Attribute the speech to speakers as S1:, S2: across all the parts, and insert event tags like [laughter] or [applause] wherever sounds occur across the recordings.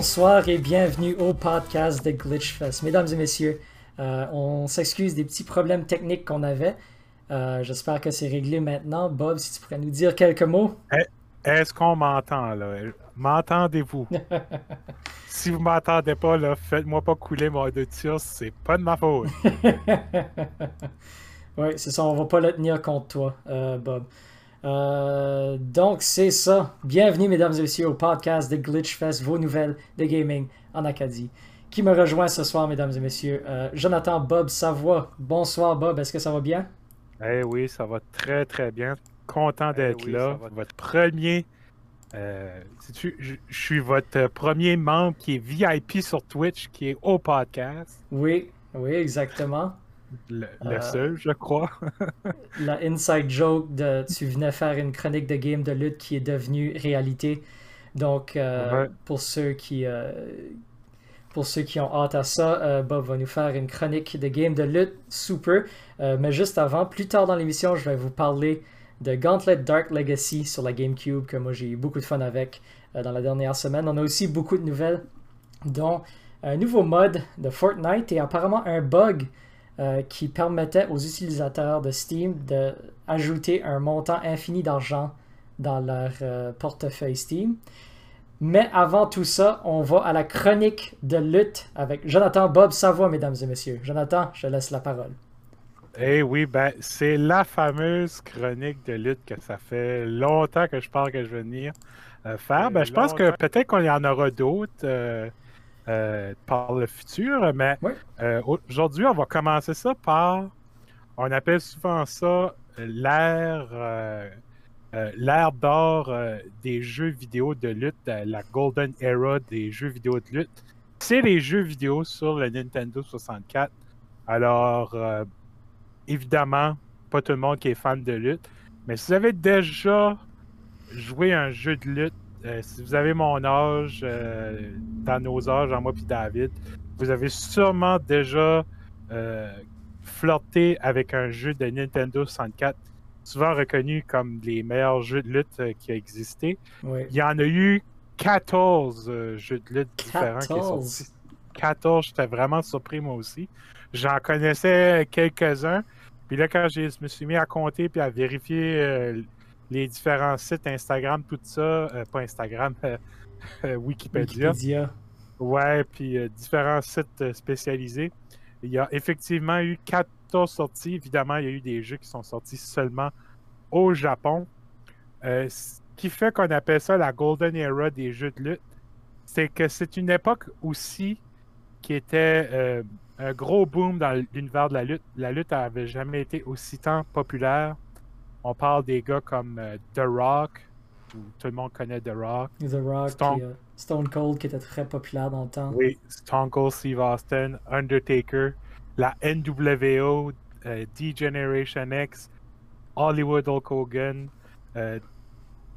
S1: Bonsoir et bienvenue au podcast de Glitchfest. Mesdames et messieurs, euh, on s'excuse des petits problèmes techniques qu'on avait. Euh, j'espère que c'est réglé maintenant. Bob, si tu pourrais nous dire quelques mots.
S2: Est-ce qu'on m'entend là? M'entendez-vous? [laughs] si vous m'entendez pas, là, faites-moi pas couler mon audition, c'est pas de ma faute. [laughs]
S1: oui, c'est ça, on va pas le tenir contre toi, euh, Bob. Euh, donc, c'est ça. Bienvenue, mesdames et messieurs, au podcast de Glitchfest, vos nouvelles de gaming en Acadie. Qui me rejoint ce soir, mesdames et messieurs? Euh, Jonathan Bob Savoie. Bonsoir, Bob. Est-ce que ça va bien?
S2: Eh oui, ça va très, très bien. Content d'être là. Votre premier. Euh, je, suis votre premier membre qui est VIP sur Twitch, qui est au podcast.
S1: Oui, oui, exactement.
S2: Le, euh, seul, je crois. [laughs]
S1: la inside joke de tu venais faire une chronique de game de lutte qui est devenue réalité. Donc, euh, pour ceux qui. Euh, pour ceux qui ont hâte à ça, Bob va nous faire une chronique de game de lutte super. mais juste avant, plus tard dans l'émission, je vais vous parler de Gauntlet Dark Legacy sur la GameCube, que moi j'ai eu beaucoup de fun avec dans la dernière semaine. On a aussi beaucoup de nouvelles, dont un nouveau mode de Fortnite et apparemment un bug euh, qui permettait aux utilisateurs de Steam d'ajouter un montant infini d'argent dans leur euh, portefeuille Steam. Mais avant tout ça, on va à la chronique de lutte avec Jonathan Bob Savoie, mesdames et messieurs. Jonathan, je laisse la parole.
S2: Eh oui, ben, c'est la fameuse chronique de lutte que ça fait longtemps que je parle que je vais venir euh, faire. Ben, je pense que peut-être qu'on y en aura d'autres. Euh, par le futur. Mais euh, aujourd'hui, on va commencer ça par. On appelle souvent ça l'ère. Euh, l'ère d'or des jeux vidéo de lutte, la Golden Era des jeux vidéo de lutte, c'est les jeux vidéo sur le Nintendo 64. Alors, évidemment, pas tout le monde qui est fan de lutte, mais si vous avez déjà joué un jeu de lutte euh, si vous avez mon âge, euh, dans nos âges, en moi puis David, vous avez sûrement déjà euh, flirté avec un jeu de Nintendo 64, souvent reconnu comme les meilleurs jeux de lutte qui a existé. Il y en a eu 14 jeux de lutte différents qui sont sortis. 14, j'étais vraiment surpris moi aussi. J'en connaissais quelques-uns. Puis là, quand je me suis mis à compter puis à vérifier les différents sites Instagram, tout ça, euh, pas Instagram, euh, [laughs] euh, Wikipédia. Wikipédia. Ouais, puis différents sites spécialisés. Il y a effectivement eu 14 sorties. Évidemment, il y a eu des jeux qui sont sortis seulement au Japon. ce qui fait qu'on appelle ça la Golden Era des jeux de lutte, c'est que c'est une époque aussi qui était un gros boom dans l'univers de la lutte. La lutte n'avait jamais été aussi tant populaire on parle des gars comme euh, The Rock, où tout le monde connaît The Rock.
S1: The Rock, Stone... Euh, Stone Cold qui était très populaire dans le temps.
S2: Oui, Stone Cold Steve Austin, Undertaker, la NWO, euh, D-Generation X, Hollywood Hulk Hogan,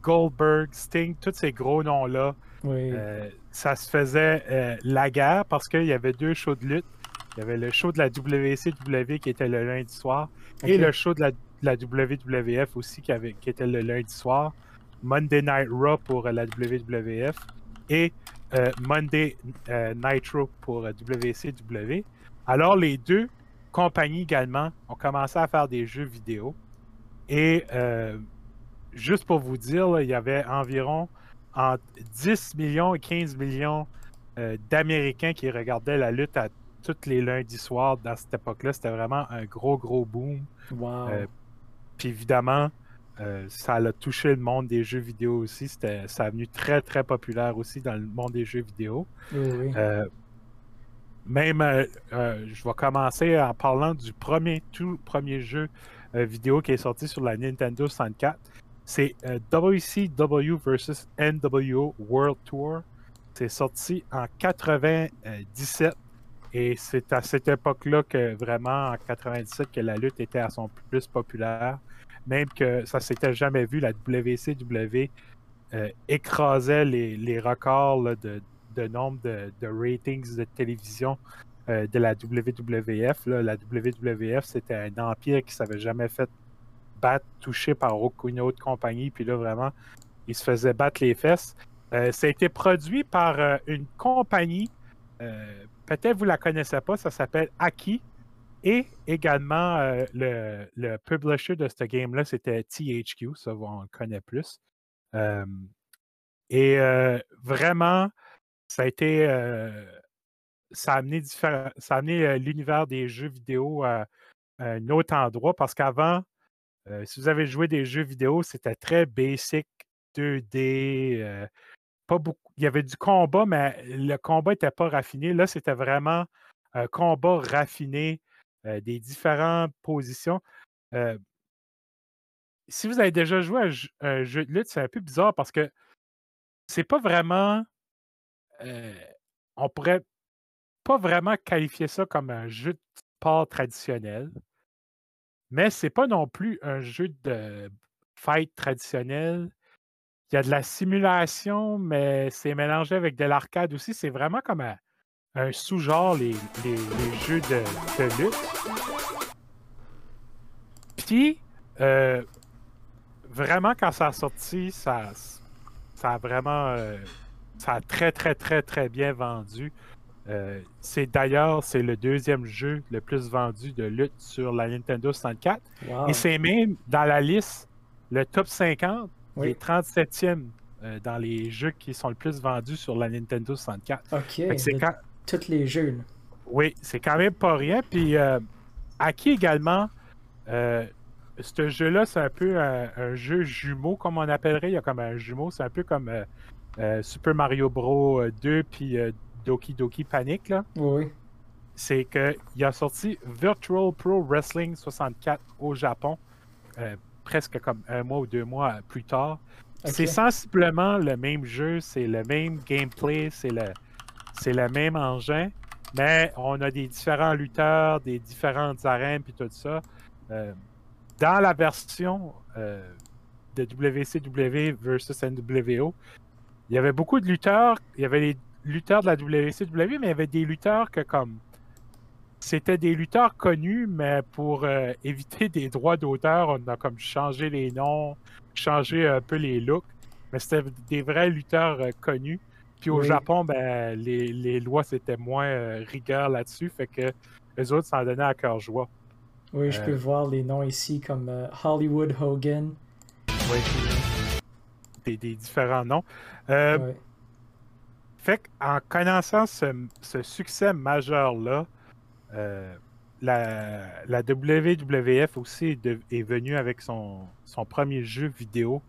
S2: Goldberg, Sting, tous ces gros noms-là.
S1: Oui.
S2: ça se faisait la guerre parce qu'il y avait deux shows de lutte. Il y avait le show de la WCW qui était le lundi soir et le show de la la WWF aussi qui, avait, qui était le lundi soir, Monday Night Raw pour la WWF et euh, Monday euh, Nitro pour WCW. Alors les deux compagnies également ont commencé à faire des jeux vidéo. Et euh, juste pour vous dire, il y avait environ entre 10 millions et 15 millions d'Américains qui regardaient la lutte à tous les lundis soirs dans cette époque-là. C'était vraiment un gros, gros boom.
S1: Wow
S2: évidemment, euh, ça a touché le monde des jeux vidéo aussi. C'était, ça a venu très, très populaire aussi dans le monde des jeux vidéo.
S1: Euh,
S2: même, euh, je vais commencer en parlant du premier, tout premier jeu vidéo qui est sorti sur la Nintendo 64. C'est WCW vs NWO World Tour. C'est sorti en 97 et c'est à cette époque-là que vraiment, en 97, que la lutte était à son plus populaire. Même que ça s'était jamais vu, la WCW euh, écrasait les, records de, nombre de, ratings de télévision euh, de la WWF. La WWF, c'était un empire qui ne s'avait jamais fait battre, touché par aucune autre compagnie. Puis là, vraiment, il se faisait battre les fesses. ça a été produit par une compagnie, peut-être vous la connaissez pas, ça s'appelle Aki. Et également, le, le, publisher de ce game-là, c'était THQ, ça, on le connaît plus. et vraiment, ça a été. ça a amené, ça a amené l'univers des jeux vidéo à, un autre endroit parce qu'avant, si vous avez joué des jeux vidéo, c'était très basic, 2D, beaucoup. Il y avait du combat, mais le combat n'était pas raffiné. Là, c'était vraiment un combat raffiné, des différentes positions. si vous avez déjà joué à un jeu de lutte, c'est un peu bizarre parce que c'est pas vraiment. on pourrait pas vraiment qualifier ça comme un jeu de sport traditionnel. Mais c'est pas non plus un jeu de fight traditionnel. Il y a de la simulation, mais c'est mélangé avec de l'arcade aussi. C'est vraiment comme un, sous-genre, les, jeux de, lutte. Puis, euh, vraiment, quand ça a sorti, ça, ça a vraiment. Euh, ça a très, très, très, très bien vendu. Euh, c'est d'ailleurs c'est le deuxième jeu le plus vendu de lutte sur la Nintendo 64. Et c'est même dans la liste le top 50 oui. est 37e euh, dans les jeux qui sont le plus vendus sur la Nintendo 64.
S1: Ok. C'est quand... Tous les jeux.
S2: Oui, c'est quand même pas rien. Puis euh, Aki également, ce jeu-là, c'est un peu un, jeu jumeau, comme on appellerait. Il y a comme un jumeau, c'est un peu comme Super Mario Bros. 2 puis Doki Doki Panic, là,
S1: oui.
S2: c'est qu'il a sorti Virtual Pro Wrestling 64 au Japon, euh, presque comme un mois ou deux mois plus tard. C'est sensiblement le même jeu, c'est le même gameplay, c'est le, c'est le même engin, mais on a des différents lutteurs, des différentes arènes, puis tout ça. Euh, dans la version euh, de WCW versus NWO, il y avait beaucoup de lutteurs, il y avait les lutteurs de la WCW, mais il y avait des lutteurs que comme c'était des lutteurs connus, mais pour euh, [laughs] éviter des droits d'auteur, on a comme changé les noms, changé un peu les looks. Mais c'était des vrais lutteurs euh, connus. Puis au Japon, ben, les, lois c'était moins euh, rigueur là-dessus, fait que les autres s'en donnaient à cœur joie.
S1: Oui, je peux voir les noms ici comme Hollywood Hogan.
S2: Oui, des, des différents noms. Fait qu'en connaissant ce, succès majeur-là, euh, la, WWF aussi est, venue avec son, premier jeu vidéo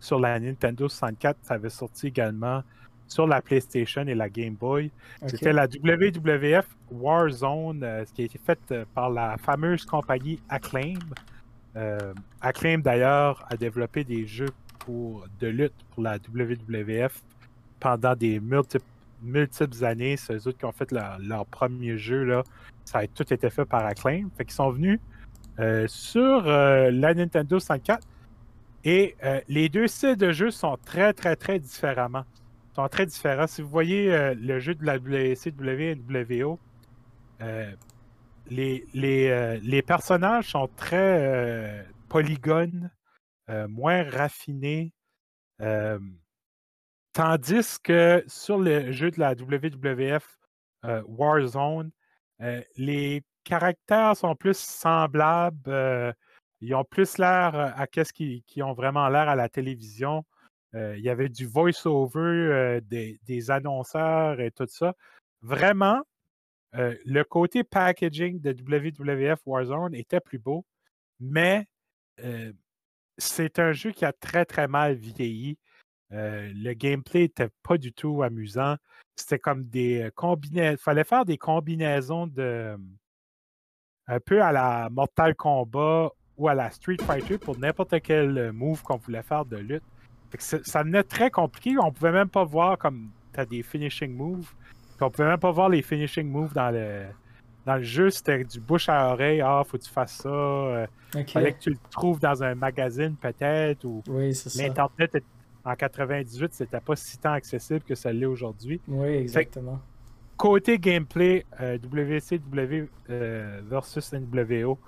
S2: sur la Nintendo 64. Ça avait sorti également sur la PlayStation et la Game Boy. C'était la WWF Warzone, euh, ce qui a été fait euh, par la fameuse compagnie Acclaim. Acclaim d'ailleurs a développé des jeux pour, de lutte pour la WWF pendant des multiples, multiples années. C'est eux autres qui ont fait leur, premier jeu. Là. Ça a tout été fait par Acclaim. Fait qu'ils sont venus euh, sur euh, la Nintendo 64. Et euh, les deux styles de jeu sont très, très, très différemment. sont très différents. Si vous voyez le jeu de la WCW WO, les, les, les, personnages sont très polygones, moins raffinés. Tandis que sur le jeu de la WWF euh, Warzone, euh, les caractères sont plus semblables. Euh, ils ont plus l'air à qu'est-ce qui, ont vraiment l'air à la télévision. il y avait du voice-over, des, des, annonceurs et tout ça. Vraiment, le côté packaging de WWF Warzone était plus beau, mais c'est un jeu qui a très très mal vieilli. Euh, le gameplay n'était pas du tout amusant. C'était comme des combinaisons. Il fallait faire des combinaisons de. un peu à la Mortal Kombat ou à la Street Fighter pour n'importe quel move qu'on voulait faire de lutte. Ça devenait très compliqué. On pouvait même pas voir comme tu as des finishing moves. On pouvait même pas voir les finishing moves dans le, dans le jeu. C'était du bouche à oreille. Ah, faut que tu fasses ça. Euh, fallait que tu le trouves dans un magazine peut-être. Ou
S1: oui,
S2: l'Internet en 98, c'était pas si tant accessible que ça l'est aujourd'hui.
S1: Oui, exactement.
S2: côté gameplay, WCW euh, euh, versus NWO,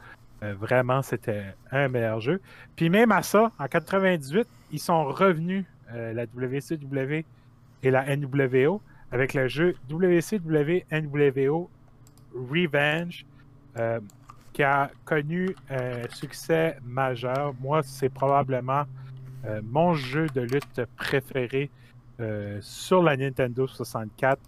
S2: euh, vraiment, c'était un meilleur jeu. Puis même à ça, en 98, ils sont revenus, la WCW et la NWO avec le jeu WCW NWO Revenge, qui a connu un succès majeur. Moi, c'est probablement euh, mon jeu de lutte préféré euh, sur la Nintendo 64,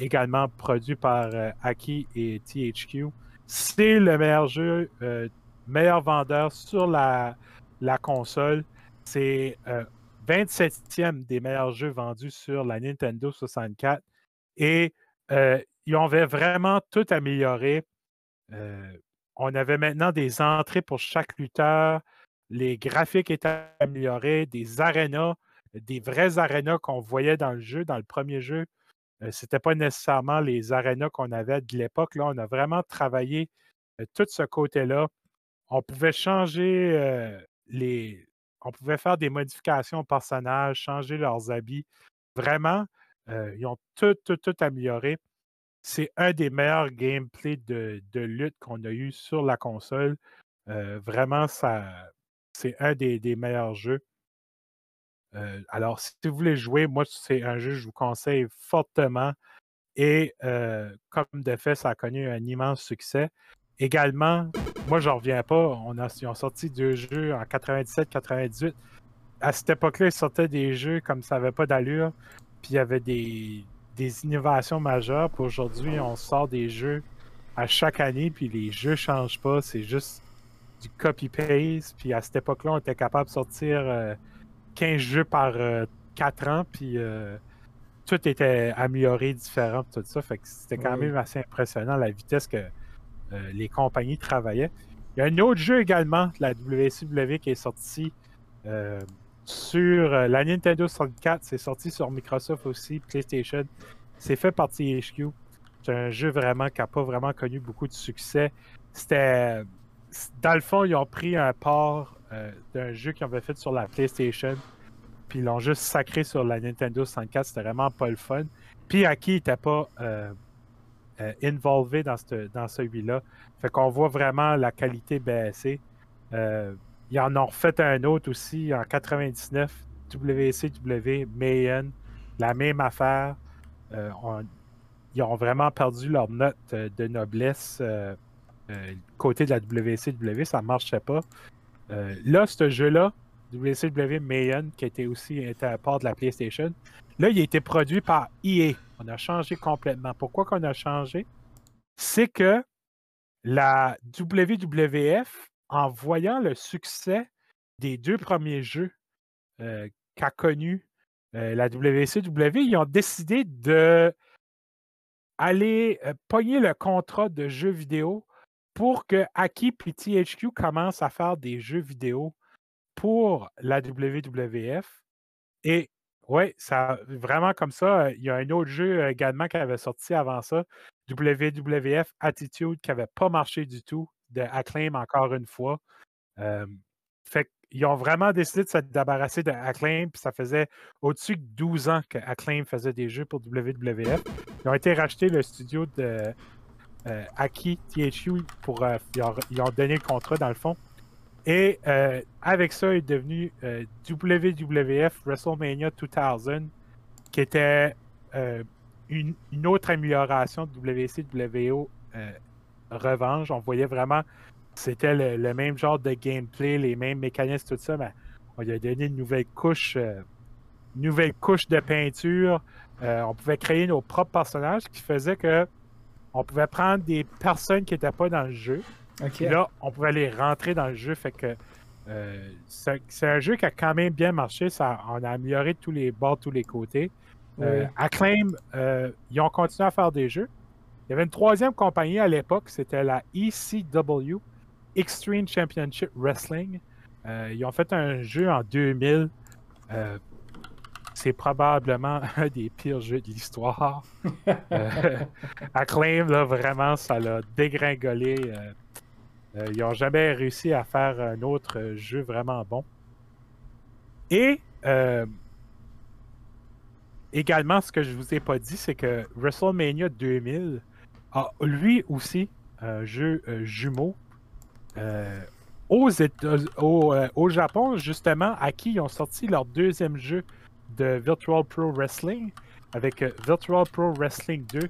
S2: également produit par Aki et THQ. C'est le meilleur jeu, meilleur vendeur sur la, la console. C'est 27e des meilleurs jeux vendus sur la Nintendo 64. Et euh, ils avaient vraiment tout amélioré. Euh, on avait maintenant des entrées pour chaque lutteur. Les graphiques étaient améliorés, des arénas, des vrais arénas qu'on voyait dans le jeu, dans le premier jeu. Euh, Ce n'était pas nécessairement les arénas qu'on avait de l'époque. Là, on a vraiment travaillé tout ce côté-là. On pouvait changer les, on pouvait faire des modifications aux personnages, changer leurs habits. Vraiment, euh, ils ont tout, tout, tout amélioré. C'est un des meilleurs gameplays de, lutte qu'on a eu sur la console. Euh, vraiment, ça, c'est un des, meilleurs jeux. Euh, alors, si vous voulez jouer, moi, c'est un jeu que je vous conseille fortement. Et comme de fait, ça a connu un immense succès. Également, moi, je reviens pas. On a, ils ont sorti deux jeux en 97-98. À cette époque-là, ils sortaient des jeux comme ça n'avait pas d'allure. Puis il y avait des, innovations majeures. Puis aujourd'hui, on sort des jeux à chaque année, puis les jeux ne changent pas. C'est juste du copy-paste. Puis à cette époque-là, on était capable de sortir 15 euh, jeux par 4 euh, ans. Puis euh, tout était amélioré, différent, tout ça. Fait que c'était quand même assez impressionnant la vitesse que les compagnies travaillaient. Il y a un autre jeu également, la WCW, qui est sorti sur la Nintendo 64. C'est sorti sur Microsoft aussi, PlayStation. C'est fait par THQ. C'est un jeu vraiment qui n'a pas vraiment connu beaucoup de succès. C'était. Dans le fond, ils ont pris un port d'un jeu qu'ils avaient fait sur la PlayStation, puis ils l'ont juste sacré sur la Nintendo 64. C'était vraiment pas le fun. Puis Aki n'était pas euh, involvé dans, dans celui-là. Fait qu'on voit vraiment la qualité baisser. Euh, ils en ont refait un autre aussi en 99, WCW, Mayen, la même affaire. Euh, ils ont vraiment perdu leur note de noblesse côté de la WCW, ça ne marchait pas. là, ce jeu-là, WCW Mayen, qui était aussi à part de la PlayStation, là, il a été produit par EA. On a changé complètement. Pourquoi qu'on a changé? C'est que la WWF, en voyant le succès des deux premiers jeux euh, qu'a connu euh, la WCW, ils ont décidé de aller euh, pogner le contrat de jeux vidéo pour que Aki et THQ commencent à faire des jeux vidéo pour la WWF. Et oui, vraiment comme ça. Il y a un autre jeu également qui avait sorti avant ça, WWF Attitude, qui n'avait pas marché du tout, de Acclaim encore une fois. fait qu'ils ont vraiment décidé de se débarrasser de Acclaim, puis ça faisait au-dessus de 12 ans que Acclaim faisait des jeux pour WWF. Ils ont été rachetés le studio de Aki THU pour. ils ont donné le contrat dans le fond. Et euh, avec ça, il est devenu euh, WWF WrestleMania 2000, qui était euh, une, autre amélioration de WCWO Revanche. On voyait vraiment c'était le, même genre de gameplay, les mêmes mécanismes, tout ça, mais on lui a donné une nouvelle couche, nouvelle couche de peinture. on pouvait créer nos propres personnages, qui faisait que on pouvait prendre des personnes qui n'étaient pas dans le jeu, Là, on pouvait aller rentrer dans le jeu. Fait que euh, c'est un jeu qui a quand même bien marché. Ça, on a amélioré tous les bords, tous les côtés. Euh, Acclaim, euh, ils ont continué à faire des jeux. Il y avait une troisième compagnie à l'époque, c'était la ECW, Extreme Championship Wrestling. ils ont fait un jeu en 2000. C'est probablement [laughs] un des pires jeux de l'histoire. [laughs] Acclaim, là, vraiment, ça l'a dégringolé. Euh, ils n'ont jamais réussi à faire un autre jeu vraiment bon. Et euh, également, ce que je ne vous ai pas dit, c'est que WrestleMania 2000 a lui aussi un jeu euh, jumeau. Aux au, Japon, justement, à qui ils ont sorti leur deuxième jeu de Virtual Pro Wrestling avec Virtual Pro Wrestling 2.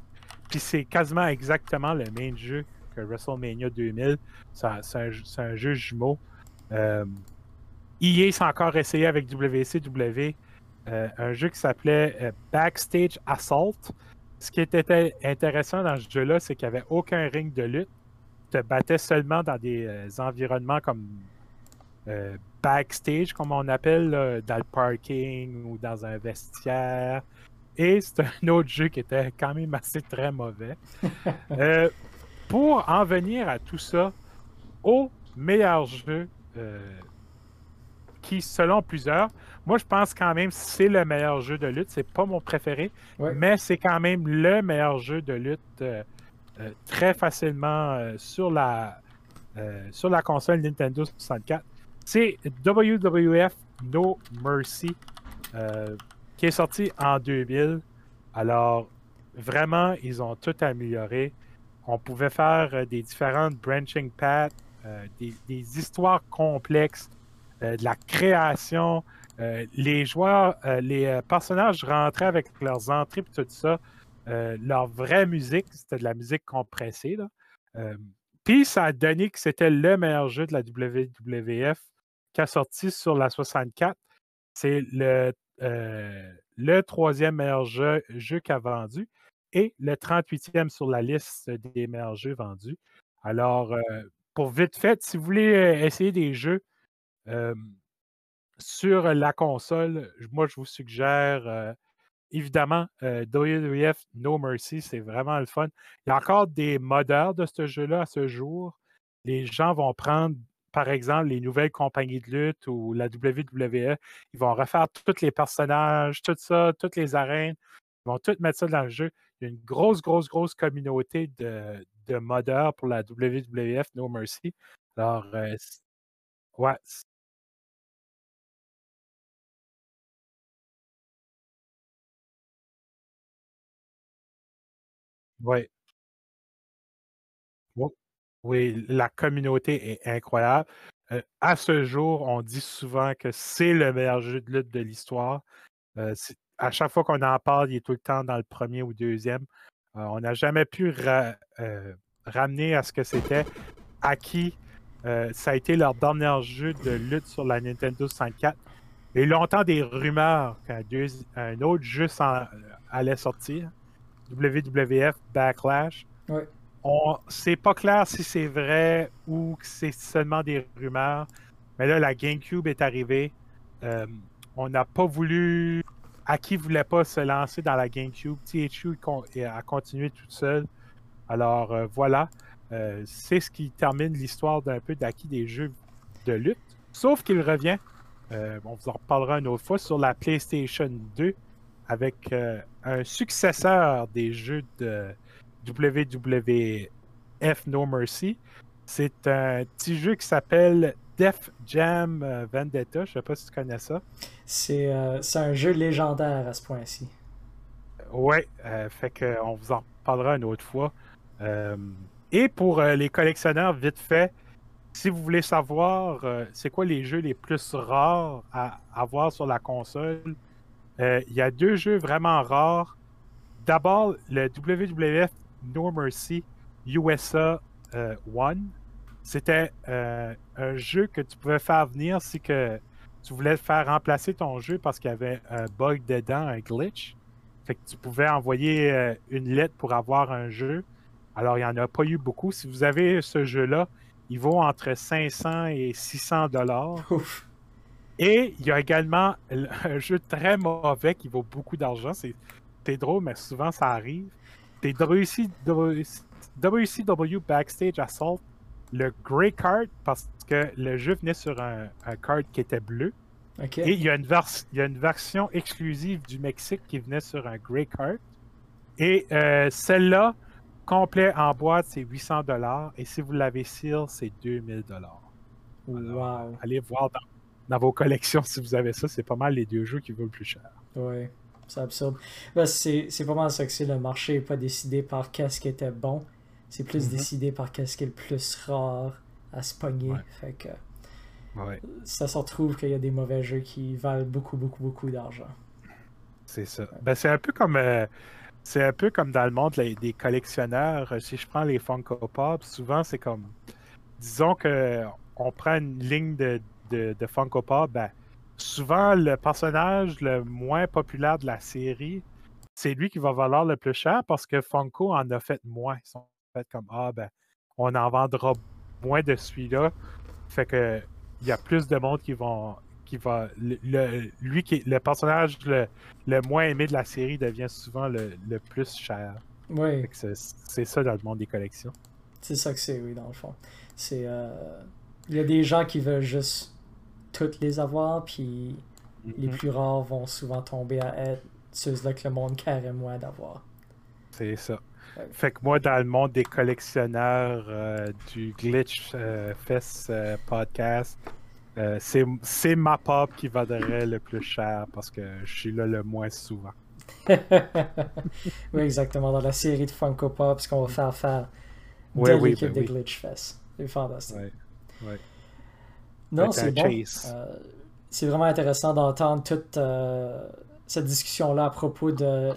S2: Puis c'est quasiment exactement le même jeu que WrestleMania 2000. C'est un, jeu jumeau. Euh, EA s'est encore essayé avec WCW euh, un jeu qui s'appelait euh, Backstage Assault. Ce qui était intéressant dans ce jeu-là, c'est qu'il n'y avait aucun ring de lutte. Tu te battais seulement dans des euh, environnements comme backstage, comme on appelle, dans le parking ou dans un vestiaire. Et c'est un [laughs] autre jeu qui était quand même assez très mauvais. [laughs] pour en venir à tout ça, au meilleur jeu qui, selon plusieurs, moi je pense quand même c'est le meilleur jeu de lutte. C'est pas mon préféré, mais c'est quand même le meilleur jeu de lutte euh, euh, très facilement euh, sur, la, sur la console Nintendo 64. C'est WWF No Mercy qui est sorti en 2000. Alors, vraiment, ils ont tout amélioré. On pouvait faire des différentes branching paths, des, des, histoires complexes euh, de la création. Euh, les joueurs, euh, les personnages rentraient avec leurs entrées et tout ça. leur vraie musique, c'était de la musique compressée. Puis ça a donné que c'était le meilleur jeu de la WWF qui a sorti sur la 64. C'est le, le troisième meilleur jeu, qu'a vendu et le 38e sur la liste des meilleurs jeux vendus. Alors, pour vite fait, si vous voulez essayer des jeux sur la console, moi, je vous suggère évidemment WWF No Mercy, c'est vraiment le fun. Il y a encore des modeurs de ce jeu-là à ce jour. Les gens vont prendre, par exemple, les nouvelles compagnies de lutte ou la WWE. Ils vont refaire tous les personnages, tout ça, toutes les arènes. Ils vont tout mettre ça dans le jeu. Il y a une grosse, grosse, grosse communauté de, de modeurs pour la WWF No Mercy. Alors, ouais, Oui. Oui, la communauté est incroyable. Euh, à ce jour, on dit souvent que c'est le meilleur jeu de lutte de l'histoire. Euh, à chaque fois qu'on en parle, il est tout le temps dans le premier ou deuxième. Euh, on n'a jamais pu ramener à ce que c'était. À qui ça a été leur dernier jeu de lutte sur la Nintendo 64. Il y a eu longtemps des rumeurs qu'un autre jeu allait sortir. WWF Backlash. On, c'est pas clair si c'est vrai ou que c'est seulement des rumeurs. Mais là, la GameCube est arrivée. Euh, on n'a pas voulu. Aki voulait pas se lancer dans la GameCube? THU a continué toute seule. Alors euh, voilà. Euh, c'est ce qui termine l'histoire d'un peu d'Aki des jeux de lutte. Sauf qu'il revient. on vous en reparlera une autre fois sur la PlayStation 2 avec un successeur des jeux de WWF No Mercy. C'est un petit jeu qui s'appelle Def Jam euh, Vendetta. Je ne sais pas si tu connais ça.
S1: Euh, c'est un jeu légendaire à ce point-ci.
S2: Oui, fait qu'on vous en parlera une autre fois. et pour les collectionneurs, vite fait, si vous voulez savoir c'est quoi les jeux les plus rares à avoir sur la console, euh, il y a deux jeux vraiment rares. D'abord, le WWF No Mercy USA euh, One. C'était euh, un jeu que tu pouvais faire venir si que tu voulais faire remplacer ton jeu parce qu'il y avait un bug dedans, un glitch. Fait que tu pouvais envoyer une lettre pour avoir un jeu. Alors, il n'y en a pas eu beaucoup. Si vous avez ce jeu-là, il vaut entre 500 et 600 dollars. Et il y a également [laughs] un jeu très mauvais qui vaut beaucoup d'argent. C'est drôle, mais souvent ça arrive. C'est WCW, Backstage Assault, le Grey Card, parce que le jeu venait sur un, card qui était bleu. Et il y, a une il y, a une version exclusive du Mexique qui venait sur un Grey Card. Et euh, celle-là, complet en boîte, c'est 800 Et si vous l'avez seal, c'est 2000
S1: Wow.
S2: Allez voir dans dans vos collections si vous avez ça. C'est pas mal les deux jeux qui valent le plus cher.
S1: Oui, c'est absurde. C'est, pas mal ça que c'est. Le marché n'est pas décidé par qu'est-ce qui était bon. C'est plus mm-hmm. décidé par qu'est-ce qui est le plus rare à se pogner. Fait que ça se retrouve qu'il y a des mauvais jeux qui valent beaucoup, beaucoup, beaucoup d'argent.
S2: C'est ça. Ben, c'est un peu comme. c'est un peu comme dans le monde des collectionneurs. Si je prends les Funko Pop, souvent c'est comme. Disons que on prend une ligne de, de, de Funko Pop, ben, souvent le personnage le moins populaire de la série, c'est lui qui va valoir le plus cher parce que Funko en a fait moins. Ils sont fait comme Ah ben, on en vendra moins de celui-là. Fait que il y a plus de monde qui vont. qui va. Le, lui qui le personnage le, moins aimé de la série devient souvent le, plus cher.
S1: Oui.
S2: C'est ça dans le monde des collections.
S1: C'est ça que c'est, oui, dans le fond. C'est. Euh, il y a des gens qui veulent juste toutes les avoir, puis les mhm. plus rares vont souvent tomber à être ceux-là que le monde carrément moins d'avoir.
S2: C'est ça. Fait que moi, dans le monde des collectionneurs euh, du Glitch euh, Fest euh, podcast, c'est ma pop qui vaudrait le plus cher parce que je suis là le moins souvent. [laughs]
S1: oui, exactement. Dans la série de Funko Pops qu'on va faire faire de l'équipe ben des Glitch Fest. C'est fantastique. Non, c'est bon. Euh, c'est vraiment intéressant d'entendre toute euh, cette discussion-là à propos de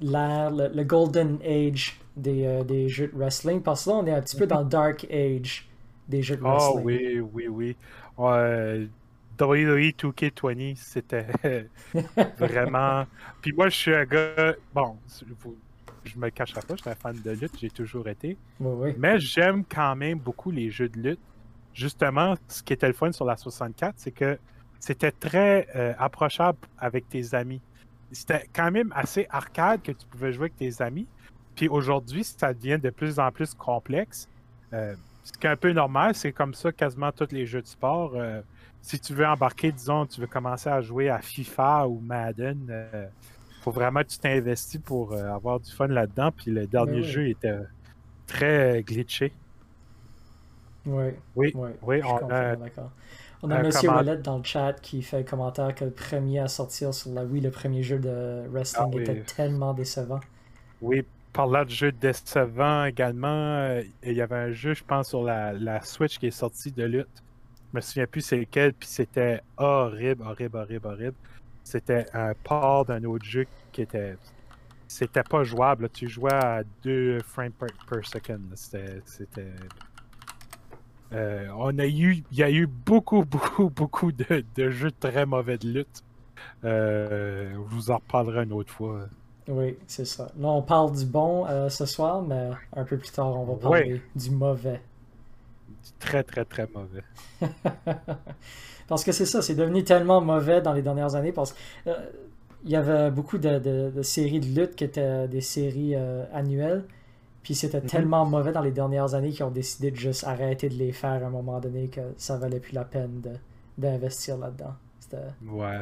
S1: l'ère, le, golden age des, euh, des, jeux de wrestling, parce que là, on est un petit peu dans le dark age des jeux de ah wrestling.
S2: Oh oui, oui, oui. WWE 2K20, c'était [laughs] vraiment... Puis moi, je suis un gars... Bon, je me cacherai pas, je suis un fan de lutte, j'ai toujours été.
S1: Oui, oui.
S2: Mais j'aime quand même beaucoup les jeux de lutte justement, ce qui était le fun sur la 64, c'est que c'était très euh, approchable avec tes amis. C'était quand même assez arcade que tu pouvais jouer avec tes amis. Puis aujourd'hui, ça devient de plus en plus complexe. Euh, ce qui est un peu normal, c'est comme ça quasiment tous les jeux de sport. Euh, si tu veux embarquer, disons, tu veux commencer à jouer à FIFA ou Madden, il faut vraiment que tu t'investis pour avoir du fun là-dedans. Puis le dernier ben jeu était très glitché.
S1: Oui,
S2: oui, oui.
S1: On, a, on a M. Wallet dans le chat qui fait le commentaire que le premier à sortir sur la Wii, le premier jeu de wrestling, ah était tellement décevant.
S2: Oui, parlant de jeu décevant également, euh, il y avait un jeu, je pense, sur la, la Switch qui est sorti de lutte. Je me souviens plus c'est lequel, puis c'était horrible, horrible, horrible, horrible. C'était un port d'un autre jeu qui était. C'était pas jouable. Tu jouais à 2 frames per, per second. C'était euh, on a eu, il y a eu beaucoup, [laughs] beaucoup, beaucoup de, jeux très mauvais de lutte. Euh, je vous en reparlerai une autre fois.
S1: Oui, c'est ça. Là, on parle du bon euh, ce soir, mais un peu plus tard, on va parler du mauvais.
S2: Du très, très, très mauvais. [laughs]
S1: parce que c'est ça, c'est devenu tellement mauvais dans les dernières années parce qu'il y avait beaucoup de, de, séries de lutte qui étaient des séries annuelles. Puis c'était mhm. tellement mauvais dans les dernières années qu'ils ont décidé de juste arrêter de les faire à un moment donné que ça valait plus la peine d'investir là-dedans.
S2: Ouais.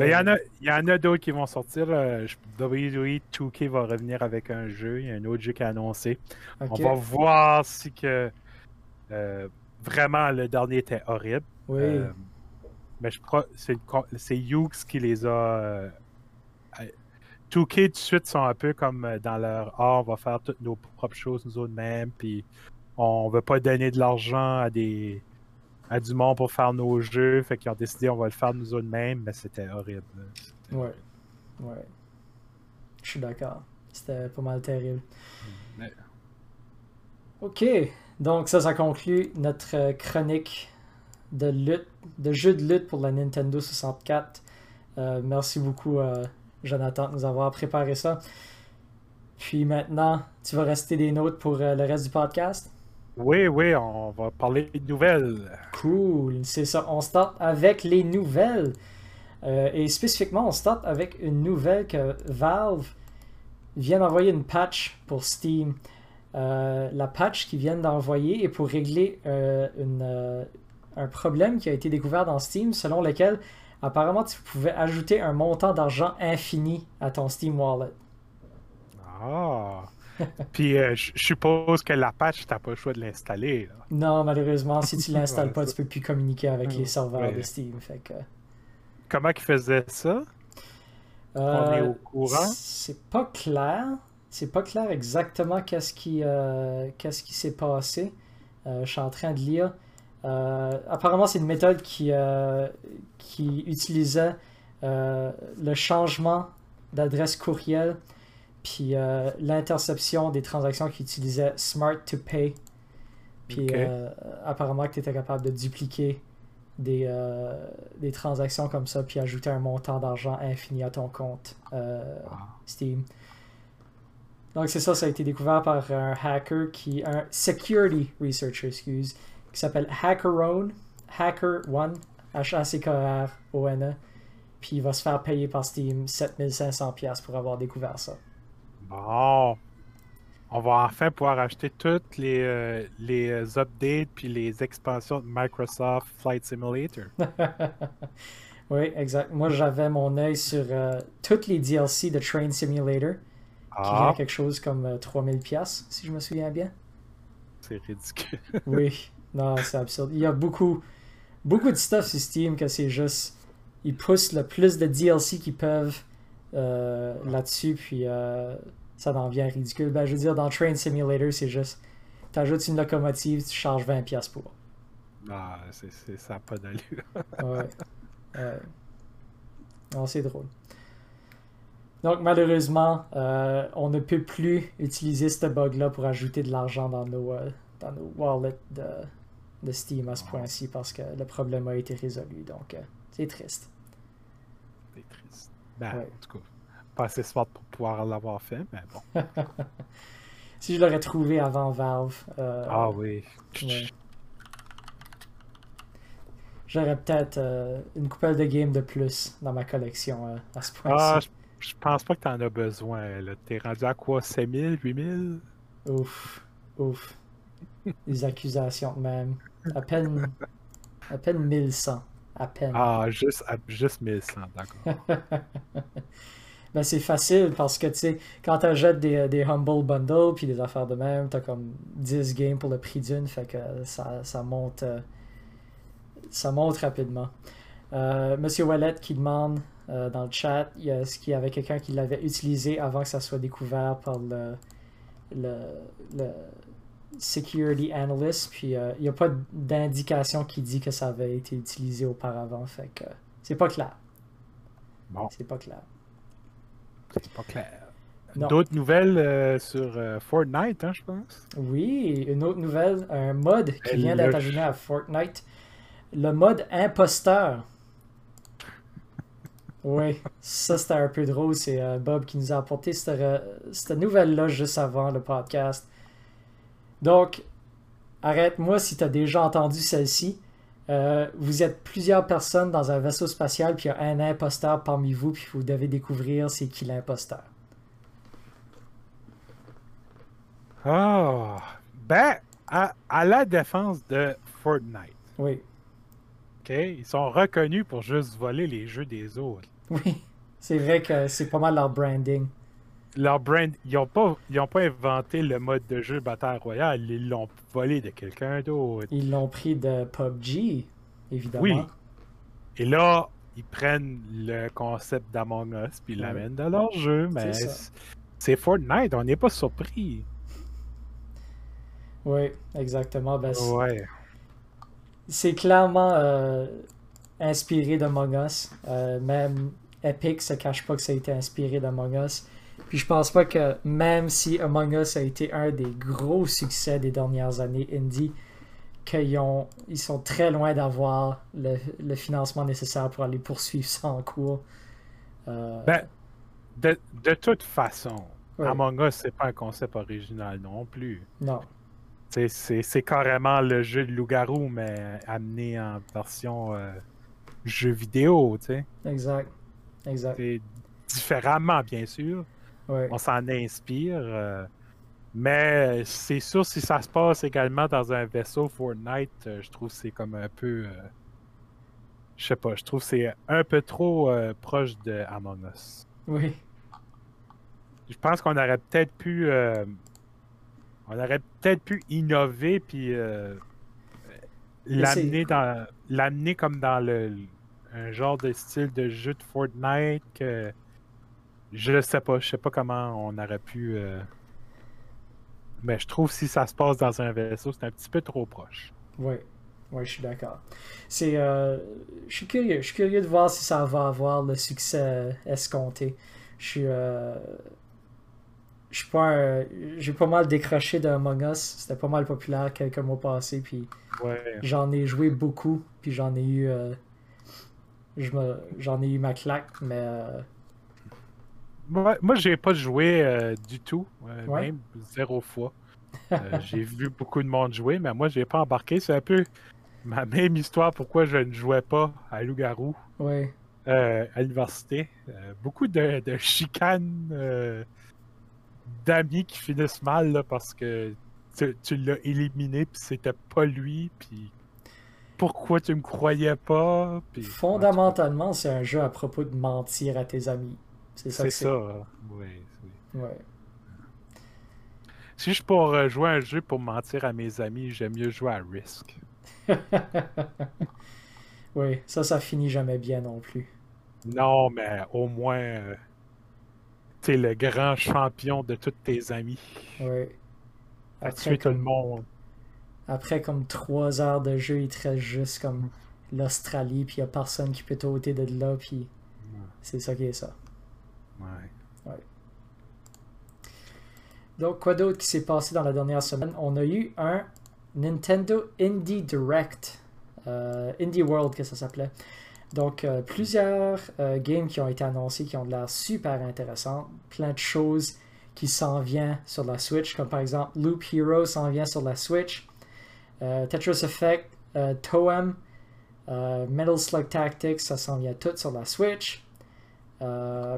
S2: Il y en a, y en a d'autres qui vont sortir. WWE 2K va revenir avec un jeu. Il y a un autre jeu qui est annoncé. On va voir si que euh, vraiment le dernier était horrible.
S1: Oui. Euh,
S2: mais je crois que c'est Hughes qui les a euh, 2K tout de suite sont un peu comme euh, dans leur ah, on va faire toutes nos propres choses nous autres mêmes, puis on veut pas donner de l'argent à des à du monde pour faire nos jeux, fait qu'ils ont décidé on va le faire nous autres mêmes, mais c'était horrible.
S1: Ouais, ouais. Je suis d'accord. C'était pas mal terrible. Ok, donc ça, ça conclut notre euh, chronique de lutte, de jeu de lutte pour la Nintendo 64. Euh, merci beaucoup à Jonathan, de nous avoir préparé ça. Puis maintenant, tu vas rester des notes pour euh, le reste du podcast?
S2: Oui, oui, on va parler de nouvelles.
S1: Cool, c'est ça. On start avec les nouvelles. Euh, et spécifiquement, on start avec une nouvelle que Valve vient d'envoyer une patch pour Steam. Euh, la patch qu'ils viennent d'envoyer est pour régler un problème qui a été découvert dans Steam selon lequel apparemment, tu pouvais ajouter un montant d'argent infini à ton Steam Wallet.
S2: Ah! [laughs] Puis euh, je suppose que la patch, tu n'as pas le choix de l'installer.
S1: Non, malheureusement, si tu [laughs] l'installes pas, tu peux plus communiquer avec les serveurs de Steam. Fait que...
S2: Comment ils faisaient ça?
S1: On est au euh, courant? C'est pas clair. C'est pas clair exactement qu'est-ce qui, euh, qu'est-ce qui s'est passé. je suis en train de lire. Euh, apparemment, c'est une méthode qui, euh, qui utilisait euh, le changement d'adresse courriel, puis l'interception des transactions qui utilisaient Smart to Pay. Puis apparemment que tu étais capable de dupliquer des, des, transactions comme ça, puis ajouter un montant d'argent infini à ton compte Steam. Donc c'est ça, ça a été découvert par un hacker qui, un security researcher, excuse, qui s'appelle HackerOne, Hacker One, H-A-C-K-R-O-N-E. Puis il va se faire payer par Steam 7500$ pour avoir découvert ça.
S2: Bon. On va enfin pouvoir acheter toutes les, euh, les euh, updates puis les expansions de Microsoft Flight Simulator. [laughs]
S1: oui, exact. Moi, j'avais mon œil sur euh, toutes les DLC de Train Simulator, qui vient ah. quelque chose comme 3000$, si je me souviens bien.
S2: C'est ridicule.
S1: oui, [laughs] non, c'est absurde. Il y a beaucoup, beaucoup de stuff sur Steam que c'est juste. Ils poussent le plus de DLC qu'ils peuvent euh, là-dessus, puis euh, ça en vient ridicule. Ben, je veux dire, dans Train Simulator, c'est juste. Tu ajoutes une locomotive, tu charges 20$ pour.
S2: Ah, c'est, ça n'a pas d'allure.
S1: ouais. Non, c'est drôle. Donc, malheureusement, euh, on ne peut plus utiliser ce bug-là pour ajouter de l'argent dans nos, dans nos wallets de, de Steam à ce point-ci parce que le problème a été résolu. Donc, euh, c'est triste.
S2: C'est triste. Ben, en tout cas, pas assez smart pour pouvoir l'avoir fait, mais bon. [laughs]
S1: si je l'aurais trouvé avant Valve.
S2: Euh, ah oui.
S1: J'aurais peut-être euh, une coupelle de games de plus dans ma collection à ce point-ci.
S2: Ah, je, pense pas que tu en as besoin. T'es rendu à quoi? 5000, 8000
S1: Ouf, ouf. Les accusations même. À peine, à peine 1100. À peine.
S2: Ah, juste, juste 1100, d'accord. [laughs]
S1: ben, c'est facile parce que, tu sais, quand tu achètes des, des Humble Bundles puis des affaires de même, t'as comme 10 games pour le prix d'une, fait que ça, ça monte. Euh, ça monte rapidement. Euh, Monsieur Wallet qui demande euh, dans le chat est-ce qu'il y avait quelqu'un qui l'avait utilisé avant que ça soit découvert par le, le, le security analyst, puis il euh, n'y a pas d'indication qui dit que ça avait été utilisé auparavant, fait que c'est pas clair.
S2: Bon.
S1: C'est pas clair.
S2: C'est pas clair. D'autres nouvelles euh, sur euh, Fortnite, hein, je pense?
S1: Oui, une autre nouvelle, un mode qui vient d'être ajouté à Fortnite. Le mode imposteur. [laughs] oui, ça c'était un peu drôle. C'est Bob qui nous a apporté cette, cette nouvelle-là juste avant le podcast. Donc, arrête-moi si tu as déjà entendu celle-ci. Euh, vous êtes plusieurs personnes dans un vaisseau spatial, puis il y a un imposteur parmi vous, puis vous devez découvrir c'est qui l'imposteur.
S2: Ah, ben, à, la défense de Fortnite.
S1: Oui.
S2: OK, ils sont reconnus pour juste voler les jeux des autres.
S1: Oui, c'est vrai que c'est pas mal leur branding
S2: leur brand, ils n'ont pas, pas inventé le mode de jeu Bataille Royale, ils l'ont volé de quelqu'un d'autre.
S1: Ils l'ont pris de PUBG, évidemment.
S2: Oui. Et là, ils prennent le concept d'Among Us puis ils l'amènent dans leur jeu, mais c'est Fortnite, on n'est pas surpris.
S1: Oui, exactement. Ben,
S2: ouais.
S1: C'est clairement euh, inspiré d'Among Us. Euh, même Epic se cache pas que ça a été inspiré d'Among Us. Puis je pense pas que même si Among Us a été un des gros succès des dernières années indie, qu'ils ils sont très loin d'avoir le, financement nécessaire pour aller poursuivre ça en cours.
S2: Euh, ben, de, de, toute façon, Among Us, c'est pas un concept original non plus.
S1: Non.
S2: C'est carrément le jeu de loup-garou, mais amené en version euh, jeu vidéo, tu sais.
S1: Exact. Exact.
S2: Différemment, bien sûr. On s'en inspire. Euh, mais c'est sûr, si ça se passe également dans un vaisseau Fortnite, euh, je trouve que c'est comme un peu. Euh, je sais pas, je trouve que c'est un peu trop proche de Among Us.
S1: Oui.
S2: Je pense qu'on aurait peut-être pu. on aurait peut-être pu innover puis l'amener dans l'amener comme dans le un genre de style de jeu de Fortnite que je sais pas, je sais pas comment on aurait pu. Euh, mais je trouve que si ça se passe dans un vaisseau, c'est un petit peu trop proche.
S1: Oui, oui, je suis d'accord. C'est, euh, je suis curieux, je suis curieux de voir si ça va avoir le succès escompté. Je suis. Euh, je suis pas J'ai pas mal décroché de Among Us. C'était pas mal populaire quelques mois passés. Puis j'en ai joué beaucoup. Puis j'en ai eu. Euh, j'en ai eu ma claque, mais. Euh,
S2: moi, moi j'ai pas joué du tout. Même zéro fois. [laughs] j'ai vu beaucoup de monde jouer, mais moi j'ai pas embarqué. C'est un peu ma [laughs] même histoire pourquoi je ne jouais pas à Loup-Garou.
S1: Ouais.
S2: Euh, à l'université. Euh, beaucoup de, chicanes euh, d'amis qui finissent mal parce que tu, l'as éliminé puis c'était pas lui puis pourquoi tu me croyais pas
S1: fondamentalement c'est un jeu à propos de mentir à tes amis c'est ça
S2: c'est ça oui, ouais. si je pourrais jouer un jeu pour mentir à mes amis j'aime mieux jouer à Risk [laughs]
S1: oui ça ça finit jamais bien non plus
S2: non, mais au moins, euh, tu es le grand champion de tous tes amis.
S1: Oui.
S2: Après, tout le monde.
S1: Après comme trois heures de jeu, il te reste juste comme l'Australie, puis il n'y a personne qui peut t'ôter de là, puis c'est ça qui est ça.
S2: Ouais.
S1: Donc, quoi d'autre qui s'est passé dans la dernière semaine? On a eu un Nintendo Indie Direct. Euh, Indie World, que ça s'appelait. Donc, euh, plusieurs euh, games qui ont été annoncés qui ont de l'air super intéressants. Plein de choses qui s'en viennent sur la Switch, comme par exemple Loop Hero s'en vient sur la Switch. Tetris Effect, Toem, Metal Slug Tactics, ça s'en vient tout sur la Switch.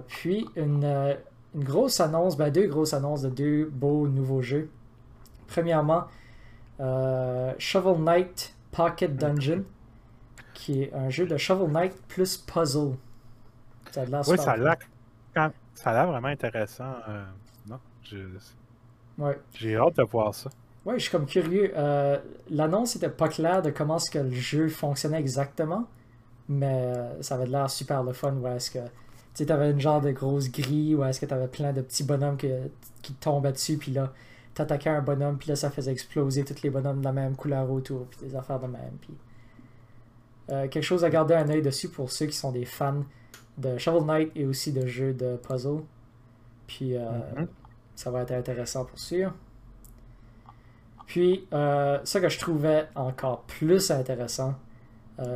S1: Puis, une, une, grosse annonce, ben deux grosses annonces de deux beaux nouveaux jeux. Premièrement, Shovel Knight Pocket Dungeon qui est un jeu de Shovel Knight plus puzzle.
S2: Ça a l'air oui, ça a l'air, ça a l'air vraiment intéressant. Euh, non, j'ai hâte de voir ça.
S1: Oui, je suis comme curieux. Euh, l'annonce n'était pas claire de comment ce que le jeu fonctionnait exactement, mais ça avait l'air super le fun. Est-ce que tu avais une genre de grosse grille, ou est-ce que tu avais plein de petits bonhommes qui tombaient dessus, puis là, t'attaquais un bonhomme, puis là, ça faisait exploser tous les bonhommes de la même couleur autour, puis des affaires de même. Puis euh, quelque chose à garder un œil dessus pour ceux qui sont des fans de Shovel Knight et aussi de jeux de puzzle. Puis euh, mhm. ça va être intéressant pour sûr. Puis, euh, ce que je trouvais encore plus intéressant,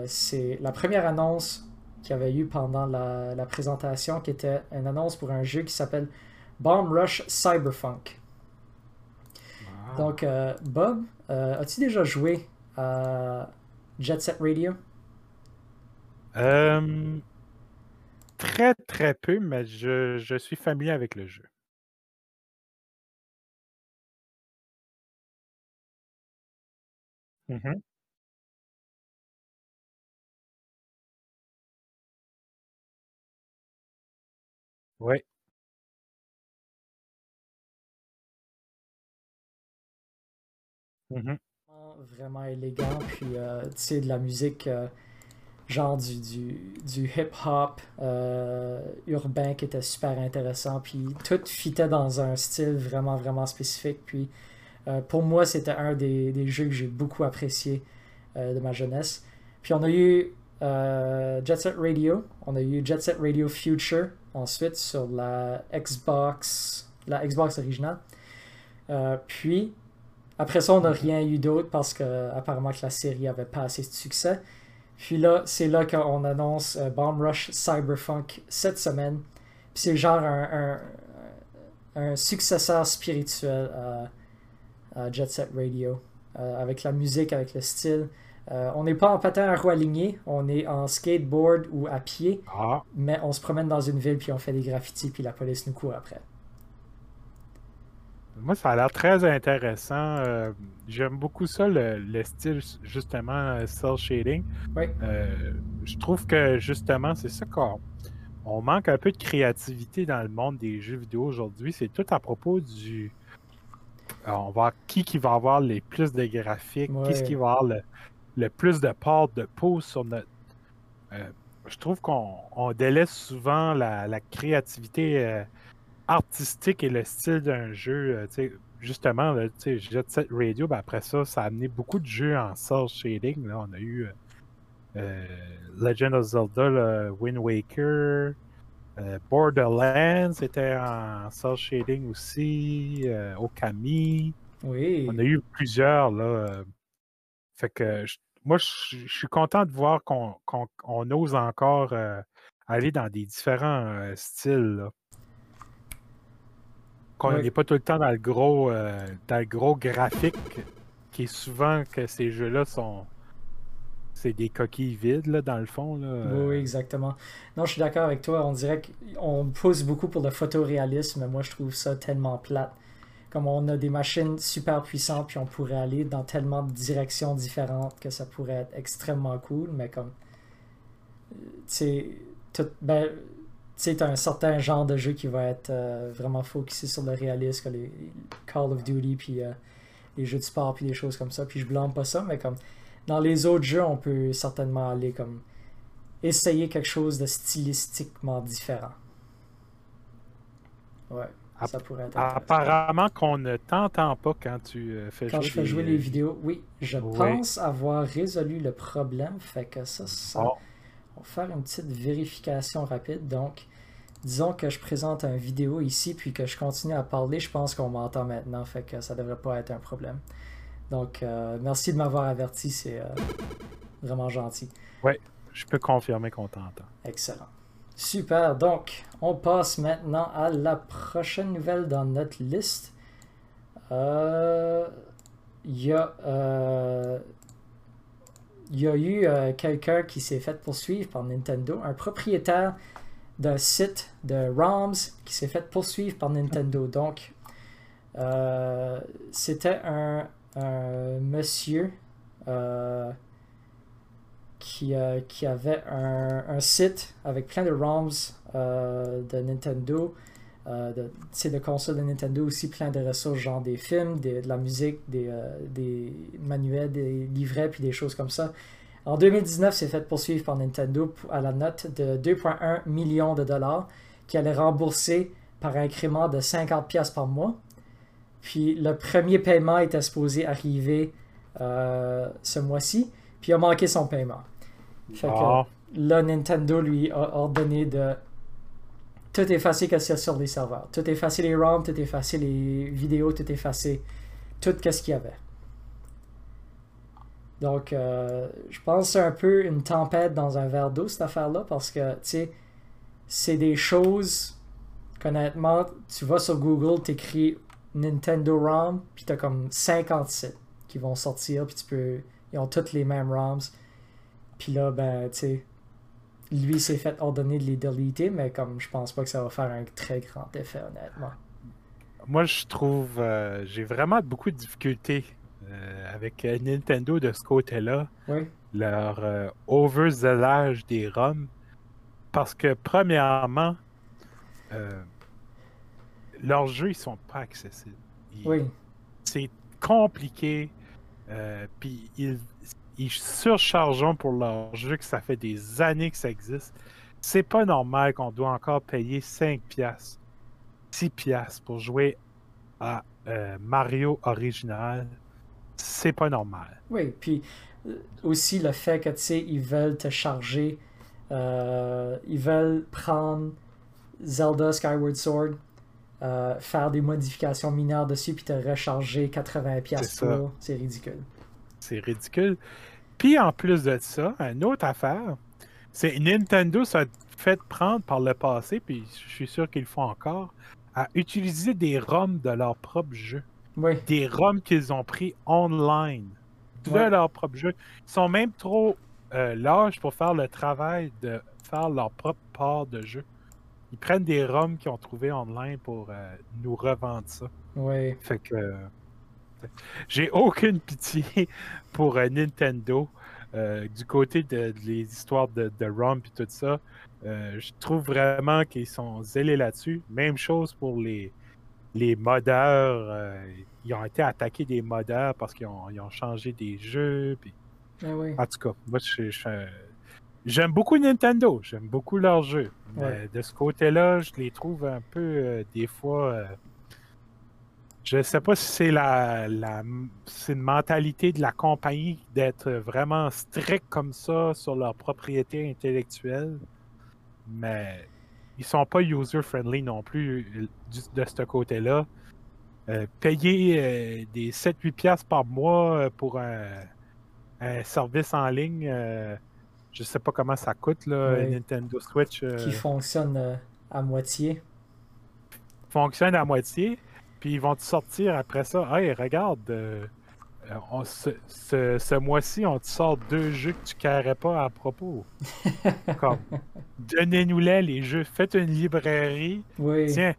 S1: c'est la première annonce qu'il y avait eu pendant la, présentation, qui était une annonce pour un jeu qui s'appelle Bomb Rush Cyberpunk. Donc, Bob, as-tu déjà joué à Jet Set Radio?
S2: Euh, très très peu, mais je, je suis familier avec le jeu. Mmh Oui. Mmh
S1: Vraiment élégant, puis euh, tu sais, de la musique. Euh, genre du, du, hip-hop euh, urbain qui était super intéressant. Puis tout fitait dans un style vraiment, vraiment spécifique. Puis pour moi, c'était un des, jeux que j'ai beaucoup apprécié de ma jeunesse. Puis on a eu Jet Set Radio, on a eu Jet Set Radio Future ensuite sur la Xbox, la Xbox originale. puis après ça, on n'a rien eu d'autre parce que apparemment que la série avait pas assez de succès. Puis là, c'est là qu'on annonce euh, Bomb Rush Cyberpunk cette semaine. Puis c'est genre un, un, successeur spirituel à, Jet Set Radio. Euh, avec la musique, avec le style. Euh, on n'est pas en patin à roues alignées, on est en skateboard ou à pied, ah. mais on se promène dans une ville puis on fait des graffitis puis la police nous court après.
S2: Moi, ça a l'air très intéressant. Euh, j'aime beaucoup ça, le, style, justement, cell shading.
S1: Oui.
S2: Euh, je trouve que, justement, c'est ça qu'on on manque un peu de créativité dans le monde des jeux vidéo aujourd'hui. C'est tout à propos du. on va voir qui qui va avoir les plus de graphiques, qui qui va avoir le, plus de portes de pause sur notre. je trouve qu'on délaisse souvent la, la créativité artistique et le style d'un jeu. Euh, justement, Jet Set Radio, ben après ça, ça a amené beaucoup de jeux en source shading. Là. On a eu euh, euh, Legend of Zelda, Wind Waker. Borderlands était en cel shading aussi. Okami.
S1: Oui.
S2: On a eu plusieurs, là. Fait que moi, je suis content de voir qu'on ose encore aller dans des différents styles. Qu'on n'est pas tout le temps dans le gros dans le gros graphique qui est souvent que ces jeux-là sont c'est des coquilles vides, là, dans le fond. Là.
S1: Oui, exactement. Non, je suis d'accord avec toi. On dirait qu'on pousse beaucoup pour le photoréalisme, mais moi, je trouve ça tellement plate. Comme on a des machines super puissantes, puis on pourrait aller dans tellement de directions différentes que ça pourrait être extrêmement cool, mais comme. Tu sais, ben, tu as un certain genre de jeu qui va être euh, vraiment focusé sur le réalisme, comme les Call of Duty, puis euh, les jeux de sport, puis des choses comme ça. Puis je blâme pas ça, mais comme dans les autres jeux, on peut certainement aller comme essayer quelque chose de stylistiquement différent. Ouais, ça pourrait être
S2: Apparemment qu'on ne t'entend pas quand tu euh, fais
S1: quand jouer. Quand je fais jouer les vidéos, oui, je pense avoir résolu le problème. Fait que ça, ça. On va faire une petite vérification rapide. Donc, disons que je présente une vidéo ici, puis que je continue à parler, je pense qu'on m'entend maintenant. Fait que ça devrait pas être un problème. Donc, euh, merci de m'avoir averti, c'est euh, vraiment gentil.
S2: Oui, je peux confirmer qu'on t'entend.
S1: Excellent. Super, donc on passe maintenant à la prochaine nouvelle dans notre liste. Euh, il y a il y a eu quelqu'un qui s'est fait poursuivre par Nintendo, un propriétaire d'un site de ROMs qui s'est fait poursuivre par Nintendo. Donc, c'était un, monsieur euh, qui, euh, qui, avait un, site avec plein de ROMs euh, de Nintendo, de, de consoles de Nintendo aussi, plein de ressources, genre des films, de la musique, des, manuels, des livrets, puis des choses comme ça. En 2019, c'est fait poursuivre par Nintendo à la note de 2,1 millions de dollars qui allait rembourser par incrément de 50$ par mois. Puis le premier paiement était supposé arriver euh, ce mois-ci, puis il a manqué son paiement. Fait que ah. là, Nintendo lui a ordonné de tout effacer que c'est sur les serveurs. Tout effacer les ROM, tout effacer les vidéos, tout effacer tout ce qu'il y avait. Donc, euh, je pense que c'est un peu une tempête dans un verre d'eau, cette affaire-là, parce que, tu sais, c'est des choses honnêtement, tu vas sur Google, tu écris Nintendo ROM, puis t'as comme 57 qui vont sortir, puis tu peux. Ils ont toutes les mêmes ROMs. Puis là, ben, tu sais, lui s'est fait ordonner de les deleter, mais comme je pense pas que ça va faire un très grand effet, honnêtement.
S2: Moi, je trouve. Euh, j'ai vraiment beaucoup de difficultés euh, avec euh, Nintendo de ce côté-là.
S1: Oui.
S2: Leur overzelage des ROMs. Parce que, premièrement, leurs jeux, ils sont pas accessibles.
S1: oui.
S2: C'est compliqué. Euh, puis ils, ils surchargent pour leurs jeux que ça fait des années que ça existe. C'est pas normal qu'on doit encore payer 5 piastres, 6 piastres pour jouer à euh, Mario original. C'est pas normal.
S1: Oui, puis euh, aussi le fait que tu sais, ils veulent te charger, ils veulent prendre Zelda Skyward Sword, euh, faire des modifications mineures dessus puis te recharger 80 pièces pour, c'est ridicule.
S2: C'est ridicule. Puis en plus de ça, une autre affaire, c'est Nintendo s'est fait prendre par le passé, puis je suis sûr qu'ils le font encore, à utiliser des ROMs de leur propre jeu.
S1: Oui.
S2: Des ROMs qu'ils ont pris online de leur propre jeu. Ils sont même trop euh, larges pour faire le travail de faire leur propre part de jeu ils prennent des ROMs qu'ils ont trouvé online pour euh, nous revendre ça.
S1: Oui.
S2: Fait que j'ai aucune pitié pour euh, Nintendo. du côté de, les histoires de, de ROM et tout ça, je trouve vraiment qu'ils sont zélés là-dessus. Même chose pour les, les modeurs. ils ont été attaqués des modeurs parce qu'ils ont, ont, changé des jeux.
S1: Ah oui.
S2: En tout cas, moi, J'aime beaucoup Nintendo, j'aime beaucoup leurs jeux. Mais de ce côté-là, je les trouve un peu euh, des fois. Euh, je ne sais pas si c'est la, une mentalité de la compagnie d'être vraiment strict comme ça sur leur propriété intellectuelle. Mais ils sont pas user-friendly non plus de ce côté-là. payer des 7-8$ par mois pour un, service en ligne, je sais pas comment ça coûte, là, Nintendo Switch.
S1: Qui fonctionne à moitié.
S2: Fonctionne à moitié, puis ils vont te sortir après ça. Hey, regarde, euh, ce, mois-ci, on te sort deux jeux que tu carrais pas à propos. [laughs] Comme, donnez-nous-les, les jeux. Faites une librairie. Tiens,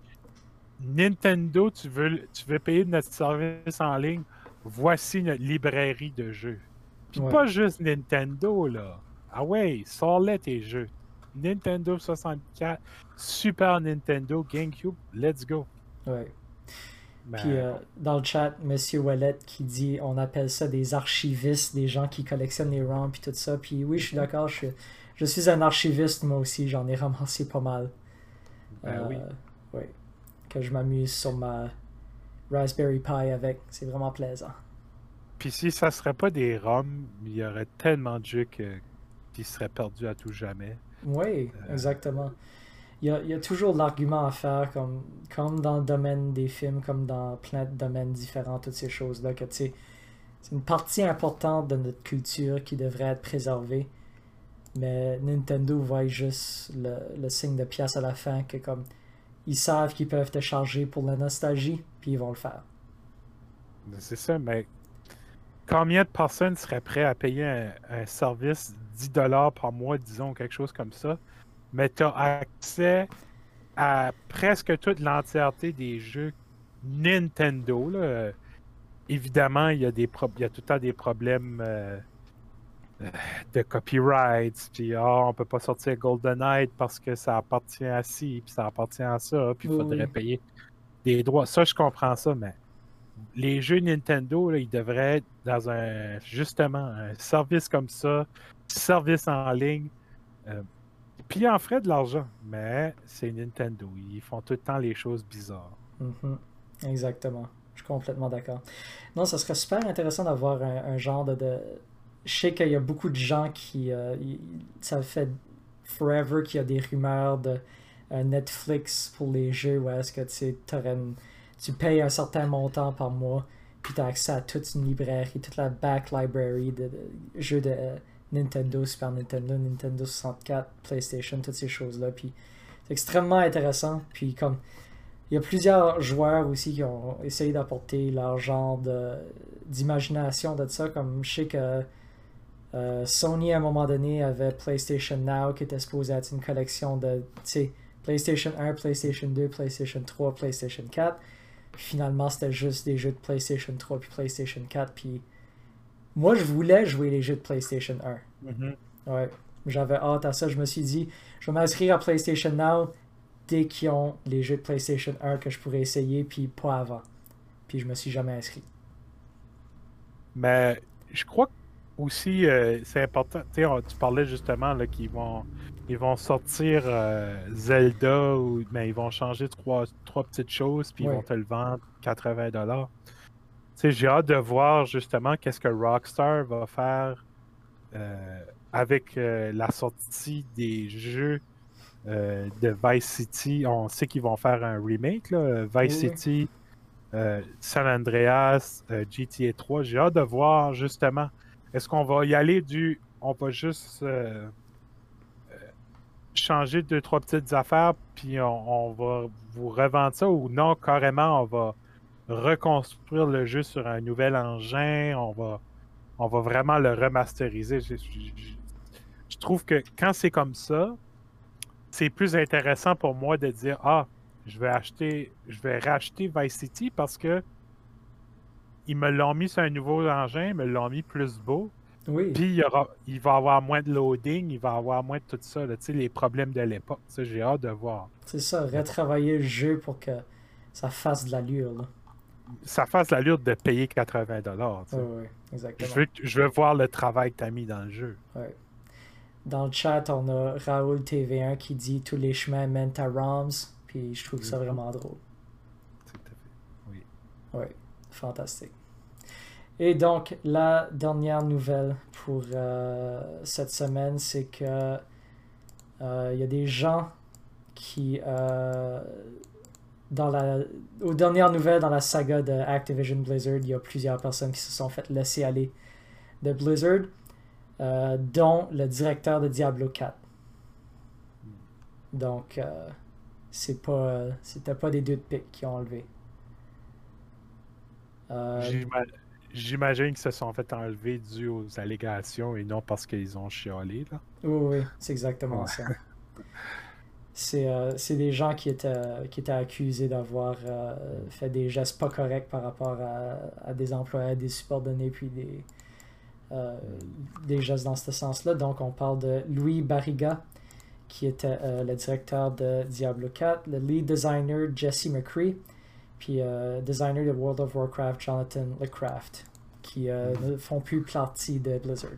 S2: Nintendo, tu veux, tu veux payer notre service en ligne. Voici notre librairie de jeux. Puis pas juste Nintendo, là. Ah ouais, sors-les tes jeux. Nintendo 64, Super Nintendo, GameCube, let's go.
S1: Ouais. Ben, Puis euh, dans le chat, Monsieur Wallet qui dit on appelle ça des archivistes, des gens qui collectionnent les ROM puis tout ça. Puis oui, je suis d'accord, je suis, je suis un archiviste moi aussi, j'en ai ramassé pas mal.
S2: Ben oui.
S1: oui. Que je m'amuse sur ma Raspberry Pi avec, c'est vraiment plaisant.
S2: Puis si ça serait pas des ROM, il y aurait tellement de jeux qui seraient perdus à tout jamais.
S1: Oui, euh, exactement il y a, toujours l'argument à faire, comme, comme dans le domaine des films, comme dans plein de domaines différents, toutes ces choses-là, que c'est une partie importante de notre culture qui devrait être préservée. Mais Nintendo voit juste le, signe de pièce à la fin, que comme ils savent qu'ils peuvent te charger pour la nostalgie, puis ils vont le faire.
S2: C'est ça, mais combien de personnes seraient prêtes à payer un, un service 10$ par mois, disons, quelque chose comme ça, mais tu as accès à presque toute l'entièreté des jeux Nintendo. Évidemment, il y, a des il y a tout le temps des problèmes euh, euh, de copyright. Puis, oh, on peut pas sortir GoldenEye parce que ça appartient à ci, puis ça appartient à ça, puis il faudrait payer des droits. Ça, je comprends ça, mais les jeux Nintendo, ils devraient être dans un justement un service comme ça, service en ligne. Euh, puis ils en feraient de l'argent, mais c'est Nintendo. Ils font tout le temps les choses bizarres.
S1: Mhm. Exactement. Je suis complètement d'accord. Non, ça serait super intéressant d'avoir un, genre de, Je sais qu'il y a beaucoup de gens qui. Euh, ça fait forever qu'il y a des rumeurs de euh, Netflix pour les jeux où est-ce que tu tu payes un certain montant par mois, puis tu as accès à toute une librairie, toute la back library de jeux de Nintendo, Super Nintendo, Nintendo 64, PlayStation, toutes ces choses-là. Puis c'est extrêmement intéressant. Puis comme il y a plusieurs joueurs aussi qui ont essayé d'apporter leur genre d'imagination de, ça. Comme je sais que euh, Sony à un moment donné avait PlayStation Now qui était supposé être une collection de PlayStation 1, PlayStation 2, PlayStation 3, PlayStation 4. finalement, c'était juste des jeux de PlayStation 3 puis PlayStation 4. Puis moi, je voulais jouer les jeux de PlayStation 1. Mm-hmm. Ouais. J'avais hâte à ça. Je me suis dit, je vais m'inscrire à PlayStation Now dès qu'ils ont les jeux de PlayStation 1 que je pourrais essayer, puis pas avant. Puis je me suis jamais inscrit.
S2: Mais je crois aussi, euh, c'est important. Tu parlais justement qu'ils vont, ils vont sortir euh, Zelda, ou, mais ils vont changer trois, trois petites choses, puis ils vont te le vendre 80$ j'ai hâte de voir justement qu'est-ce que Rockstar va faire euh, avec euh, la sortie des jeux euh, de Vice City. On sait qu'ils vont faire un remake, là, Vice City, San Andreas, GTA 3. J'ai hâte de voir justement, est-ce qu'on va y aller du... On va juste changer deux, trois petites affaires, puis on va vous revendre ça, ou non, carrément, on va reconstruire le jeu sur un nouvel engin, on va, on va vraiment le remasteriser. Je, trouve que quand c'est comme ça, c'est plus intéressant pour moi de dire Ah, je vais acheter, je vais racheter Vice City parce que ils me l'ont mis sur un nouveau engin, ils me l'ont mis plus beau.
S1: Oui.
S2: Puis il, y aura, il va avoir moins de loading, il va avoir moins de tout ça, là, les problèmes de l'époque. J'ai hâte de voir.
S1: C'est ça, retravailler le jeu pour que ça fasse de l'allure
S2: ça fasse l'allure de payer 80 dollars.
S1: Oui, exactement.
S2: Je veux, je veux voir le travail que tu as mis dans le jeu.
S1: Dans le chat, on a Raoul TV1 qui dit tous les chemins mènent à Roms, puis je trouve ça vraiment drôle.
S2: Tout à fait. Oui.
S1: Oui, fantastique. Et donc, la dernière nouvelle pour euh, cette semaine, c'est que euh, il y a des gens Puis, dans la, aux dernières nouvelles dans la saga de Activision Blizzard, il y a plusieurs personnes qui se sont fait laisser aller de Blizzard, dont le directeur de Diablo 4. Donc, c'est pas, c'était pas des deux de pique qui ont enlevé.
S2: J'imagine qu'ils se sont fait enlever dû aux allégations et non parce qu'ils ont chialé. Là.
S1: Oui, oui, c'est exactement ça. [laughs] Euh, c'est des gens qui étaient, qui étaient accusés d'avoir euh, fait des gestes pas corrects par rapport à, des employés, des subordonnés, puis des, euh, des gestes dans ce sens-là. Donc, on parle de Louis Barriga, qui était le directeur de Diablo 4, le lead designer Jesse McCree, puis euh, designer de World of Warcraft, Jonathan LeCraft, qui euh, mm-hmm. ne font plus partie de Blizzard.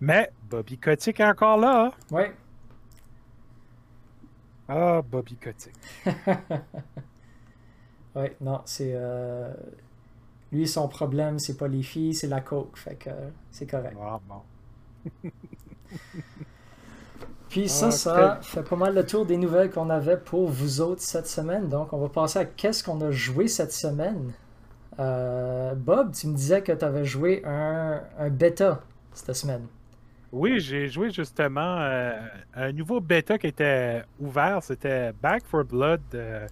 S2: Mais Bobby Kotick est encore là.
S1: Oui.
S2: Ah, Bobby Kotick. [laughs]
S1: oui, non, c'est. Euh... Lui, son problème, c'est pas les filles, c'est la coke. Fait que c'est correct.
S2: Ah, bon. [laughs]
S1: Puis ça, ça fait pas mal le tour des nouvelles qu'on avait pour vous autres cette semaine. Donc, on va passer à qu'est-ce qu'on a joué cette semaine. Euh, Bob, tu me disais que tu avais joué un, un, bêta cette semaine.
S2: Oui, j'ai joué justement euh, un nouveau bêta qui était ouvert. C'était Back for Blood. Euh,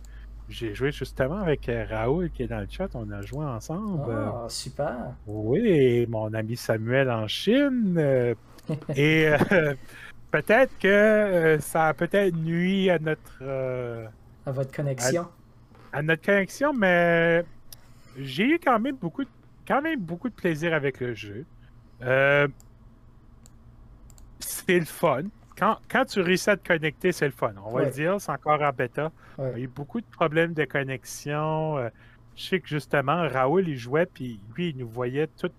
S2: j'ai joué justement avec Raoul qui est dans le chat. On a joué ensemble.
S1: Ah, super.
S2: Oui, mon ami Samuel en Chine. [laughs] et peut-être que euh, ça a peut-être nuit à notre. Euh,
S1: à votre connexion.
S2: À, notre connexion, mais j'ai eu quand même beaucoup de, quand même beaucoup de plaisir avec le jeu. Euh, c'est le fun. Quand, quand, tu réussis à te connecter, c'est le fun. On va le dire, c'est encore en bêta. Il y a eu beaucoup de problèmes de connexion. je sais que justement, Raoul, il jouait, puis lui, il nous voyait tout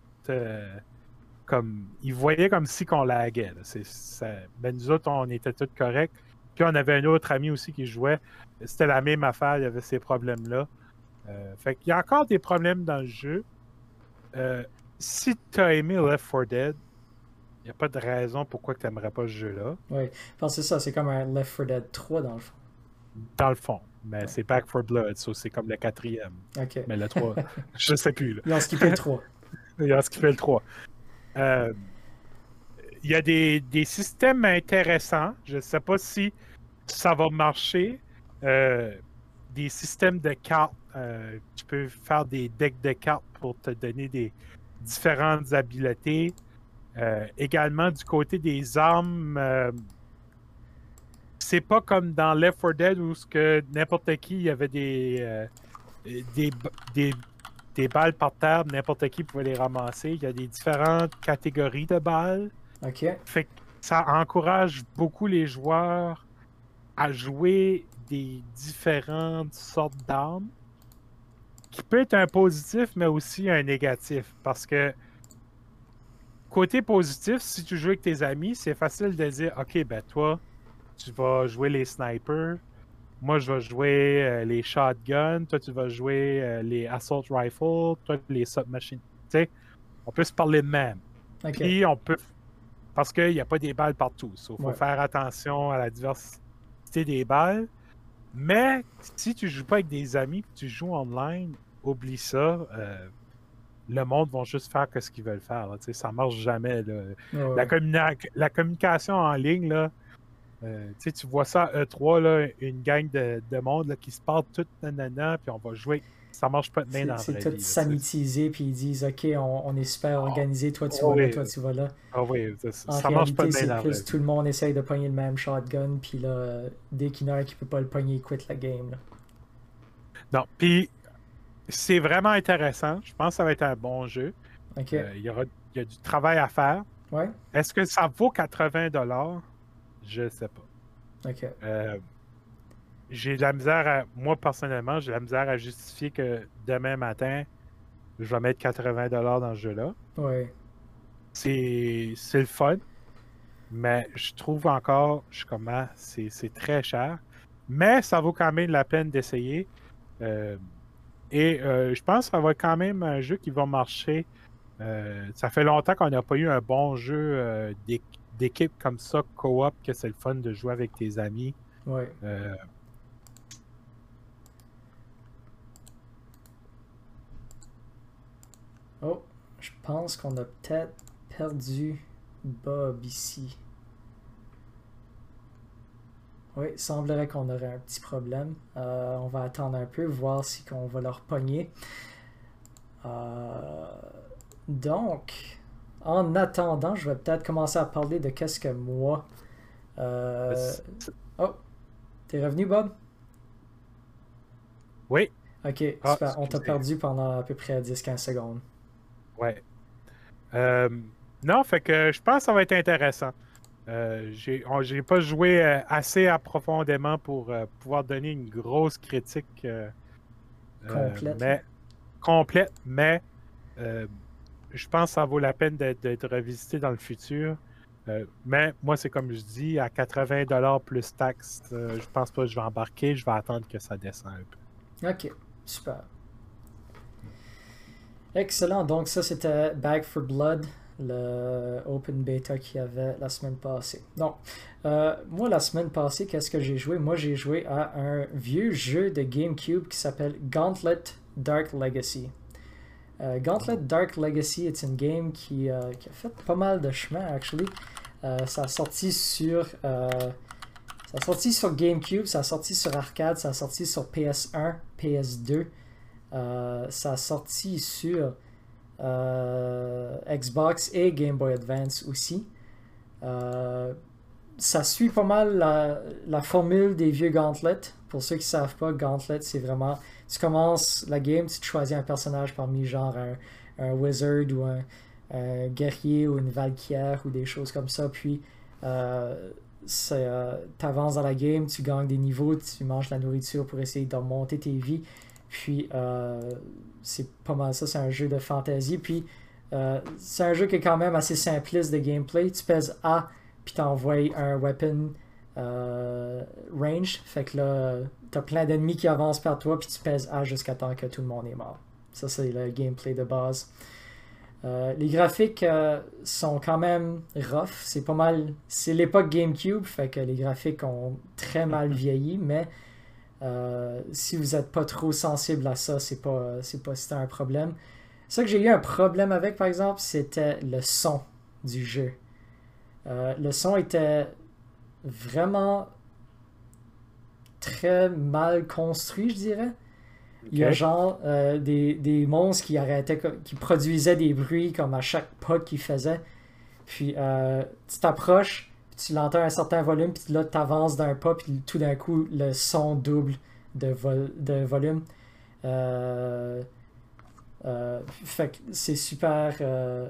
S2: comme ils voyaient comme si qu'on laguait. Ça... Ben, nous autres, on était tous corrects. Puis on avait un autre ami aussi qui jouait. C'était la même affaire, il y avait ces problèmes-là. Euh, fait qu'il y a encore des problèmes dans le jeu. Euh, si tu as aimé Left 4 Dead, il n'y a pas de raison pourquoi tu n'aimerais pas ce jeu-là.
S1: Oui, parce que c'est ça, c'est comme un Left 4 Dead 3 dans le fond.
S2: Dans le fond. Mais c'est Back 4 Blood, c'est comme le quatrième. Mais le 3, [laughs] je sais plus. Là.
S1: Il a skippé le 3.
S2: Il a skippé le 3. Euh, il y a des, systèmes intéressants. Je ne sais pas si ça va marcher. Euh, des systèmes de cartes. Euh, tu peux faire des decks de cartes pour te donner des différentes habiletés. Également, du côté des armes, c'est pas comme dans Left 4 Dead où que n'importe qui il y avait des, des, des des balles par terre, n'importe qui pouvait les ramasser. Il y a des différentes catégories de balles.
S1: OK.
S2: Fait ça encourage beaucoup les joueurs à jouer des différentes sortes d'armes, qui peut être un positif, mais aussi un négatif. Parce que, côté positif, si tu joues avec tes amis, c'est facile de dire Ok, ben toi, tu vas jouer les snipers, moi, je vais jouer euh, les shotguns, toi, tu vas jouer euh, les assault rifles, toi, les submachines. Tu sais, on peut se parler de même. Puis, on peut. Parce qu'il n'y a pas des balles partout. Il faut faire attention à la diversité des balles. Mais si tu joues pas avec des amis, tu joues online, oublie ça. Euh, le monde va juste faire ce qu'ils veulent faire. Là, ça marche jamais. La, la, communication en ligne, là, euh, tu vois ça E3, là, une gang de, de monde là, qui se parle tout nanana, puis on va jouer. Ça marche pas de main dans la
S1: C'est tout sanitisé, puis ils disent Ok, on, est super ah. organisé, toi tu vas là, toi tu vas là.
S2: Ah oui, ça, marche pas de main dans
S1: plus, Tout le monde essaye de pogner le même shotgun, puis là, dès qu'il y en a un qui peut pas le pogner, il quitte la game. Là.
S2: Non, puis c'est vraiment intéressant. Je pense que ça va être un bon jeu.
S1: Euh,
S2: il y, aura, y a du travail à faire.
S1: Ouais.
S2: Est-ce que ça vaut 80 je sais pas. Euh, j'ai de la misère à. Moi, personnellement, j'ai de la misère à justifier que demain matin, je vais mettre 80$ dans ce jeu-là.
S1: Oui.
S2: C'est le fun. Mais je trouve encore, je suis ah, c'est très cher. Mais ça vaut quand même la peine d'essayer. Euh, et euh, je pense que ça va être quand même un jeu qui va marcher. ça fait longtemps qu'on n'a pas eu un bon jeu d'équipe comme ça, co-op, que c'est le fun de jouer avec tes amis.
S1: Ouais.
S2: Euh,
S1: oh, je pense qu'on a peut-être perdu Bob ici. Oui, il semblerait qu'on aurait un petit problème. Euh, on va attendre un peu, voir si on va leur pogner. Euh, donc, en attendant, je vais peut-être commencer à parler de qu'est-ce que moi. Euh, oh, t'es revenu, Bob?
S2: Oui.
S1: Ok, ah, super. On t'a perdu pendant à peu près 10-15 secondes.
S2: Ouais. non, fait que je pense que ça va être intéressant. Euh, j'ai pas joué euh, assez profondément pour euh, pouvoir donner une grosse critique
S1: complète.
S2: mais, complète, mais je pense que ça vaut la peine d'être revisité dans le futur. mais moi, c'est comme je dis, à 80$ plus taxes, je pense pas que je vais embarquer, je vais attendre que ça descende un
S1: peu. Ok, super. Excellent, donc ça c'était Bag for Blood le open beta qu'il y avait la semaine passée. Donc, euh, moi, la semaine passée, qu'est-ce que j'ai joué? Moi, j'ai joué à un vieux jeu de GameCube qui s'appelle Gauntlet Dark Legacy. Euh, Gauntlet Dark Legacy est une game qui, euh, qui, a fait pas mal de chemin, actually. ça a sorti sur... ça a sorti sur GameCube, ça a sorti sur arcade, ça a sorti sur PS1, PS2. ça a sorti sur Xbox et Game Boy Advance aussi. Euh, ça suit pas mal la, formule des vieux Gauntlet. Pour ceux qui ne savent pas, Gauntlet, c'est vraiment. Tu commences la game, tu choisis un personnage parmi genre un, wizard ou un, guerrier ou une valkyrie ou des choses comme ça. Puis, euh, tu avances dans la game, tu gagnes des niveaux, tu manges la nourriture pour essayer de monter tes vies. Puis, c'est pas mal ça, c'est un jeu de fantasy. Puis euh, c'est un jeu qui est quand même assez simpliste de gameplay. Tu pèses A, puis t'envoies un weapon euh, range. Fait que là, t'as plein d'ennemis qui avancent par toi, puis tu pèses A jusqu'à temps que tout le monde est mort. Ça, c'est le gameplay de base. Euh, les graphiques sont quand même rough. C'est pas mal. C'est l'époque GameCube, fait que les graphiques ont très mal [laughs] vieilli, mais euh, si vous n'êtes pas trop sensible à ça, c'est pas, c'est pas c'était un problème. Ce que j'ai eu un problème avec, par exemple, c'était le son du jeu. Euh, le son était vraiment très mal construit, je dirais. Il y a genre euh, des, des, monstres qui arrêtaient, qui produisaient des bruits comme à chaque pas qu'ils faisaient. Puis tu t'approches, tu l'entends à un certain volume, puis là, tu avances d'un pas, puis tout d'un coup, le son double de, de volume. Euh, euh, fait que c'est super. Euh,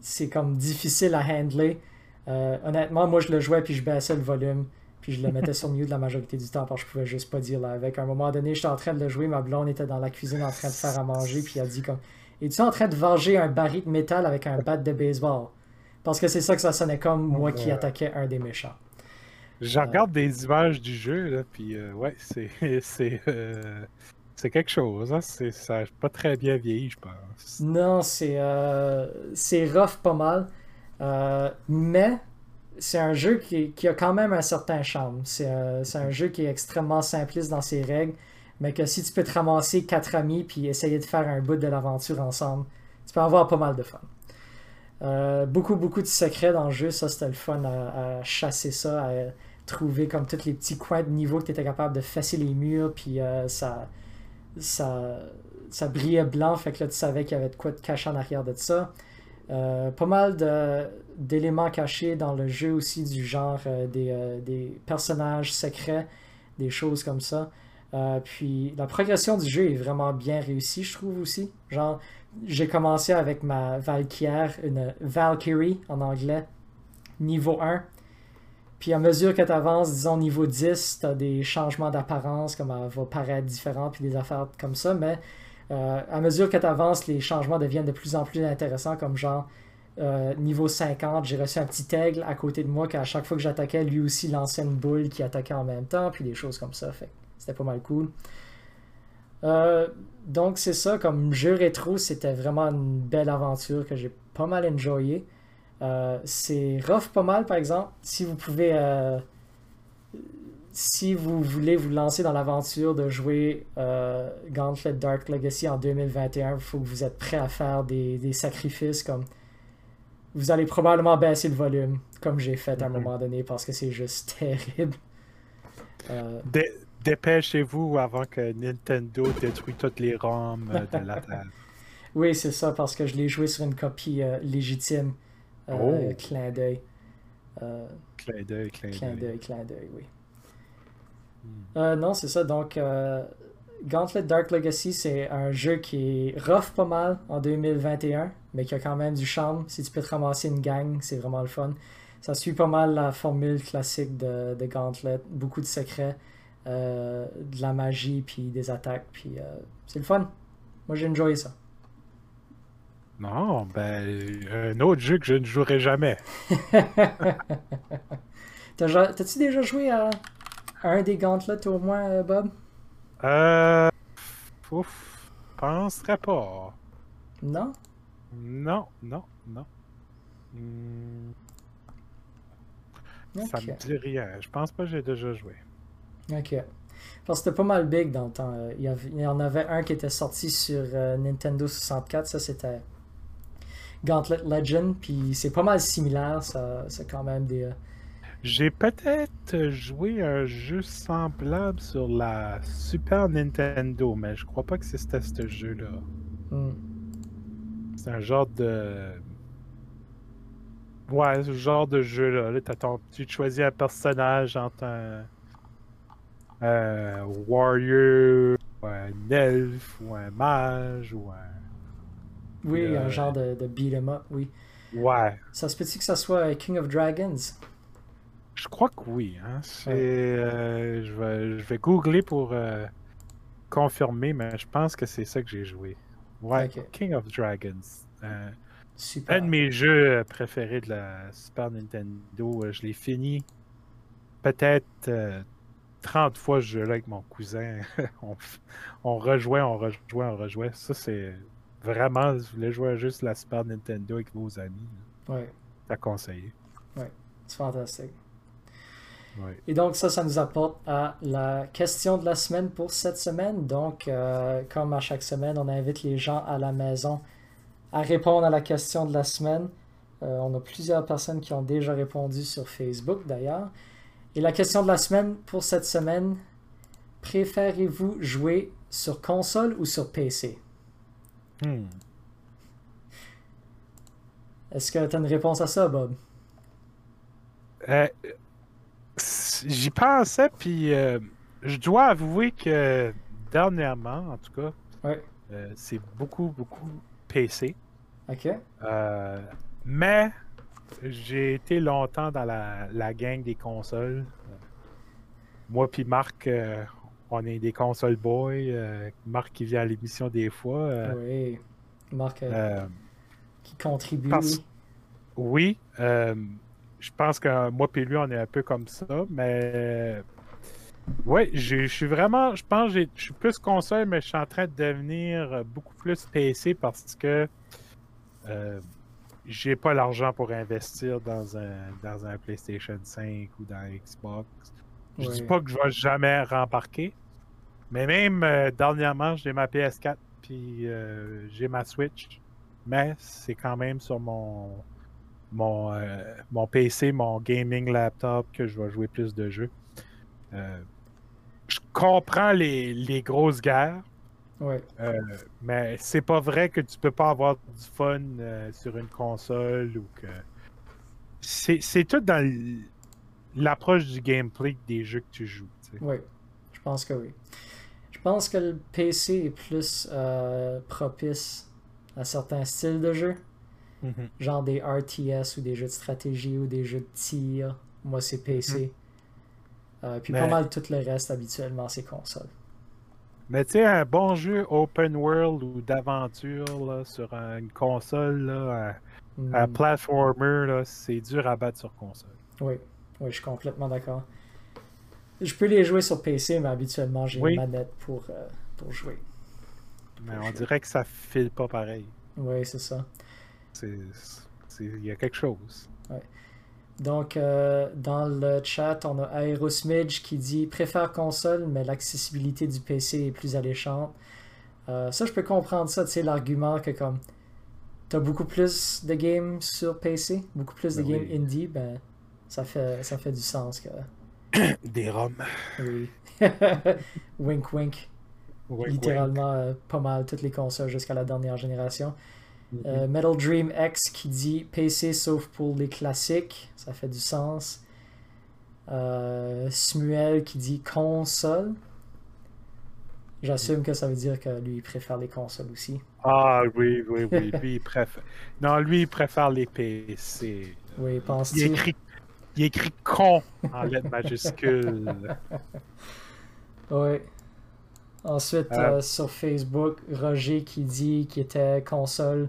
S1: c'est comme difficile à handler. honnêtement, moi, je le jouais, puis je baissais le volume, puis je le mettais sur mute la majorité du temps, parce que je pouvais juste pas dire là. Avec à un moment donné, j'étais en train de le jouer, ma blonde était dans la cuisine en train de faire à manger, puis elle a dit comme Es-tu en train de venger un baril de métal avec un bat de baseball parce que c'est ça que ça sonnait comme moi qui attaquais un des méchants.
S2: Je regarde des images du jeu, là, puis euh, ouais, c'est [laughs] c'est euh, c'est quelque chose. Hein? C'est ça pas très bien vieilli, je pense.
S1: Non, c'est euh, c'est rough pas mal, mais c'est un jeu qui, qui, a quand même un certain charme. C'est un jeu qui est extrêmement simpliste dans ses règles, mais que si tu peux te ramasser quatre amis puis essayer de faire un bout de l'aventure ensemble, tu peux avoir pas mal de fun. Euh, beaucoup, beaucoup de secrets dans le jeu. Ça, c'était le fun à, chasser ça, à trouver comme tous les petits coins de niveau que tu étais capable de fesser les murs, puis euh, ça, ça, ça brillait blanc, fait que là, tu savais qu'il y avait de quoi te cacher en arrière de ça. Euh, pas mal d'éléments cachés dans le jeu aussi, du genre des, des, personnages secrets, des choses comme ça. Puis la progression du jeu est vraiment bien réussie, je trouve aussi. Genre, j'ai commencé avec ma Valkyrie, une Valkyrie en anglais, niveau 1. Puis à mesure que tu avances, disons niveau 10, tu as des changements d'apparence, comme elle va paraître différent, puis des affaires comme ça. Mais euh, à mesure que tu avances, les changements deviennent de plus en plus intéressants, comme genre euh, niveau 50, j'ai reçu un petit aigle à côté de moi qu'à chaque fois que j'attaquais, lui aussi lançait une boule qui attaquait en même temps, puis des choses comme ça. C'était pas mal cool. Euh, donc c'est ça, comme jeu rétro, c'était vraiment une belle aventure que j'ai pas mal enjoyé. c'est rough pas mal, par exemple. Si vous pouvez si vous voulez vous lancer dans l'aventure de jouer euh, Gauntlet Dark Legacy en 2021, il faut que vous êtes prêt à faire des, sacrifices comme vous allez probablement baisser le volume, comme j'ai fait à un mhm. moment donné, parce que c'est juste [laughs] terrible.
S2: Euh, dépêchez-vous avant que Nintendo détruise toutes les ROM de la [laughs] table.
S1: oui, c'est ça, parce que je l'ai joué sur une copie euh, légitime. Oh. Clin d'œil.
S2: clin d'œil,
S1: clin d'œil. Clin d'œil, oui. Euh, non, c'est ça. Donc, euh, Gauntlet Dark Legacy, c'est un jeu qui est rough pas mal en 2021, mais qui a quand même du charme. Si tu peux te ramasser une gang, c'est vraiment le fun. Ça suit pas mal la formule classique de, de Gauntlet. Beaucoup de secrets, euh, de la magie, puis des attaques. Puis c'est le fun. Moi, j'ai enjoyé ça.
S2: Non, ben, un autre jeu que je ne jouerai jamais. [laughs]
S1: T'as-tu déjà joué à un des gauntlets au moins, euh, Bob?
S2: Euh. Ouf. Penserais pas.
S1: Non?
S2: Non, non, non. Hmm. Ça me dit rien. Je pense pas que j'ai déjà joué.
S1: Ok. Parce que c'était pas mal big dans le temps. Il y, en avait un qui était sorti sur euh, Nintendo 64. Ça, c'était Gauntlet Legend. Puis c'est pas mal similaire. Ça, c'est quand même des,
S2: j'ai peut-être joué un jeu semblable sur la Super Nintendo, mais je crois pas que c'était ce jeu-là. Hmm. C'est un genre de. Ouais, ce genre de jeu-là. Là, ton... Tu choisis un personnage entre un. Un warrior, ou un elfe, ou un mage, ou un.
S1: Oui, un euh, genre de, de up, oui.
S2: Ouais.
S1: Ça se peut-il que ça soit King of Dragons?
S2: Je crois que oui. Hein. Euh, je, vais, je vais googler pour euh, confirmer, mais je pense que c'est ça que j'ai joué. Ouais, King of Dragons. Euh, un de mes jeux préférés de la Super Nintendo. Je l'ai fini peut-être 30 fois ce jeu-là avec mon cousin. [laughs] on, on, rejouait, on rejouait, on rejouait. Ça, c'est vraiment, si vous voulez jouer juste la Super Nintendo avec vos amis,
S1: ouais.
S2: à conseiller.
S1: Ouais, c'est fantastique. Et donc ça, ça nous apporte à la question de la semaine pour cette semaine. Donc, euh, comme à chaque semaine, on invite les gens à la maison à répondre à la question de la semaine. Euh, on a plusieurs personnes qui ont déjà répondu sur Facebook d'ailleurs. Et la question de la semaine pour cette semaine, préférez-vous jouer sur console ou sur PC? Hmm. Est-ce que tu as une réponse à ça, Bob?
S2: Euh, J'y pensais, puis euh, je dois avouer que dernièrement, en tout cas, euh, c'est beaucoup, beaucoup PC.
S1: OK.
S2: Euh, mais j'ai été longtemps dans la, la gang des consoles. Moi puis Marc, on est des console boys. Marc qui vient à l'émission des fois.
S1: oui. Marc qui contribue.
S2: Oui je pense que moi et lui, on est un peu comme ça, mais ouais, je suis vraiment, je pense que je suis plus console, mais je suis en train de devenir beaucoup plus PC parce que euh, j'ai pas l'argent pour investir dans un, dans un PlayStation 5 ou dans Xbox. Je dis pas que je vais jamais rembarquer, mais même euh, dernièrement, j'ai ma PS4 puis euh, j'ai ma Switch, mais c'est quand même sur mon mon, euh, mon PC, mon gaming laptop, que je vais jouer plus de jeux. Je comprends les, les grosses guerres.
S1: Ouais.
S2: Euh, mais c'est pas vrai que tu peux pas avoir du fun sur une console ou que. C'est tout dans l'approche du gameplay des jeux que tu joues.
S1: Oui, je pense que oui. Je pense que le PC est plus propice à certains styles de jeu. Mhm. Genre des RTS ou des jeux de stratégie ou des jeux de tir. Moi, c'est PC. Mhm. Euh, puis pas mal tout le reste, habituellement, c'est console.
S2: Mais tu sais, un bon jeu open world ou d'aventure sur une console, un, mhm. platformer, c'est dur à battre sur console.
S1: Oui, oui je suis complètement d'accord. Je peux les jouer sur PC, mais habituellement, j'ai une manette pour, euh, pour jouer.
S2: Mais on dirait que ça file pas pareil.
S1: Oui, c'est ça.
S2: Il y a quelque chose.
S1: Donc, euh, dans le chat, on a Aerosmidge qui dit préfère console, mais l'accessibilité du PC est plus alléchante. Euh, ça, je peux comprendre ça, tu sais, l'argument que comme t'as beaucoup plus de games sur PC, beaucoup plus de ben games indie, ben ça fait, ça fait du sens que. [coughs]
S2: Des ROM.
S1: Oui. [laughs] wink wink. Littéralement, euh, pas mal toutes les consoles jusqu'à la dernière génération. Mm-hmm. Euh, Metal Dream X qui dit PC sauf pour les classiques, ça fait du sens. Euh, Smuel qui dit console. J'assume que ça veut dire que lui il préfère les consoles aussi.
S2: Ah oui, oui, oui. Lui il préfère. Non, lui il préfère les PC.
S1: Oui, pense-tu.
S2: Il écrit... il écrit con en lettres majuscules. [laughs]
S1: oui. Ensuite, ah. euh, sur Facebook, Roger qui dit qu'il était console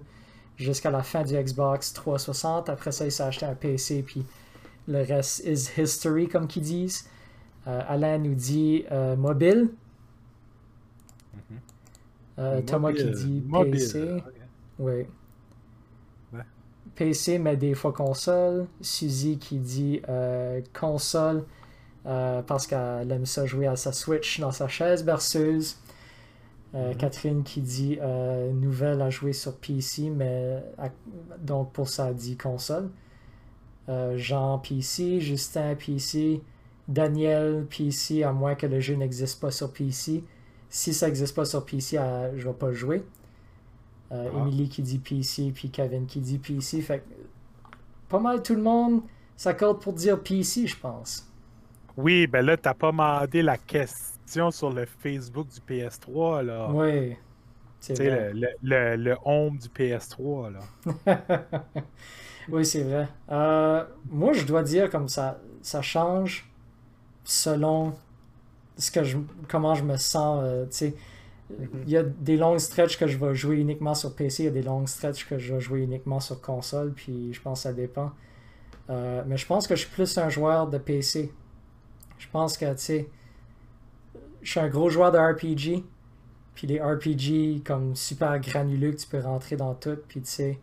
S1: jusqu'à la fin du Xbox 360. Après ça, il s'est acheté un PC, puis le reste is history, comme qu'ils disent. Euh, Alain nous dit euh, mobile. Mm-hmm. Thomas qui dit PC. Oui. PC, mais des fois console. Suzy qui dit console euh, parce qu'elle aime ça jouer à sa Switch dans sa chaise berceuse. Euh, mhm. Catherine qui dit euh, nouvelle à jouer sur PC, mais donc pour ça, dit console. Jean PC, Justin PC, Daniel PC, à moins que le jeu n'existe pas sur PC. Si ça n'existe pas sur PC, je vais pas jouer. Ah. Emily qui dit PC, puis Kevin qui dit PC. Fait pas mal tout le monde s'accorde pour dire PC, je pense.
S2: Oui, ben là, t'as pas demandé la question sur le Facebook du PS3, là.
S1: Oui.
S2: Tu sais, le, le, le, home du PS3,
S1: là. [laughs] oui, c'est vrai. Euh, moi, je dois dire comme ça, ça change selon ce que je, comment je me sens, euh, tu sais. Mm-hmm. Il y a des longues stretches que je vais jouer uniquement sur PC, il y a des longues stretches que je vais jouer uniquement sur console, puis je pense que ça dépend. Euh, mais je pense que je suis plus un joueur de PC je pense que, tu sais, je suis un gros joueur de RPG. Puis les RPG comme super granuleux que tu peux rentrer dans tout. Puis tu sais,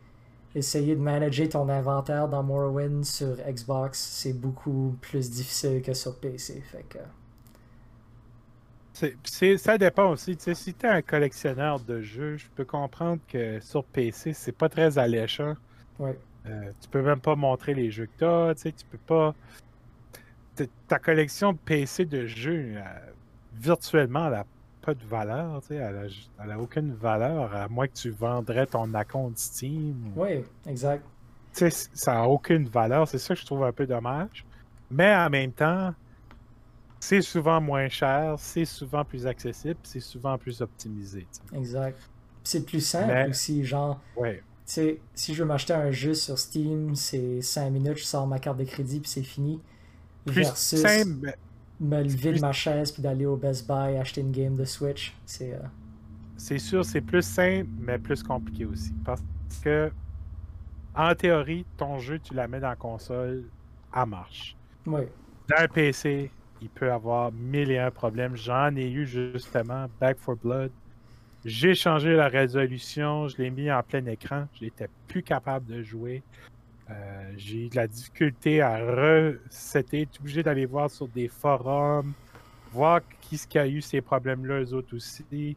S1: essayer de manager ton inventaire dans Morrowind sur Xbox, c'est beaucoup plus difficile que sur PC. Fait que.
S2: C'est, ça dépend aussi. Tu sais, si tu es un collectionneur de jeux, je peux comprendre que sur PC, c'est pas très alléchant.
S1: Ouais.
S2: Euh, tu peux même pas montrer les jeux que tu as. Tu sais, tu peux pas ta collection de PC de jeux, euh, virtuellement, elle n'a pas de valeur. Elle n'a aucune valeur, à moins que tu vendrais ton compte Steam.
S1: Oui, exact.
S2: ça n'a aucune valeur. C'est ça que je trouve un peu dommage. Mais en même temps, c'est souvent moins cher, c'est souvent plus accessible, c'est souvent plus optimisé.
S1: Exact. C'est plus simple aussi, genre.
S2: Ouais.
S1: si je veux m'acheter un jeu sur Steam, c'est 5 minutes, je sors ma carte de crédit puis c'est fini versus me lever de ma chaise puis d'aller au Best Buy acheter une game de Switch. C'est euh,
S2: c'est sûr, c'est plus simple, mais plus compliqué aussi. Parce que, en théorie, ton jeu, tu la mets dans la console, à marche.
S1: Oui.
S2: Dans un PC, il peut avoir mille et un problèmes. J'en ai eu justement, Back for Blood. J'ai changé la résolution, je l'ai mis en plein écran, je n'étais plus capable de jouer. Euh, j'ai eu de la difficulté à resetter. Obligé d'aller voir sur des forums, voir qui ce qui a eu ces problèmes-là, eux autres aussi.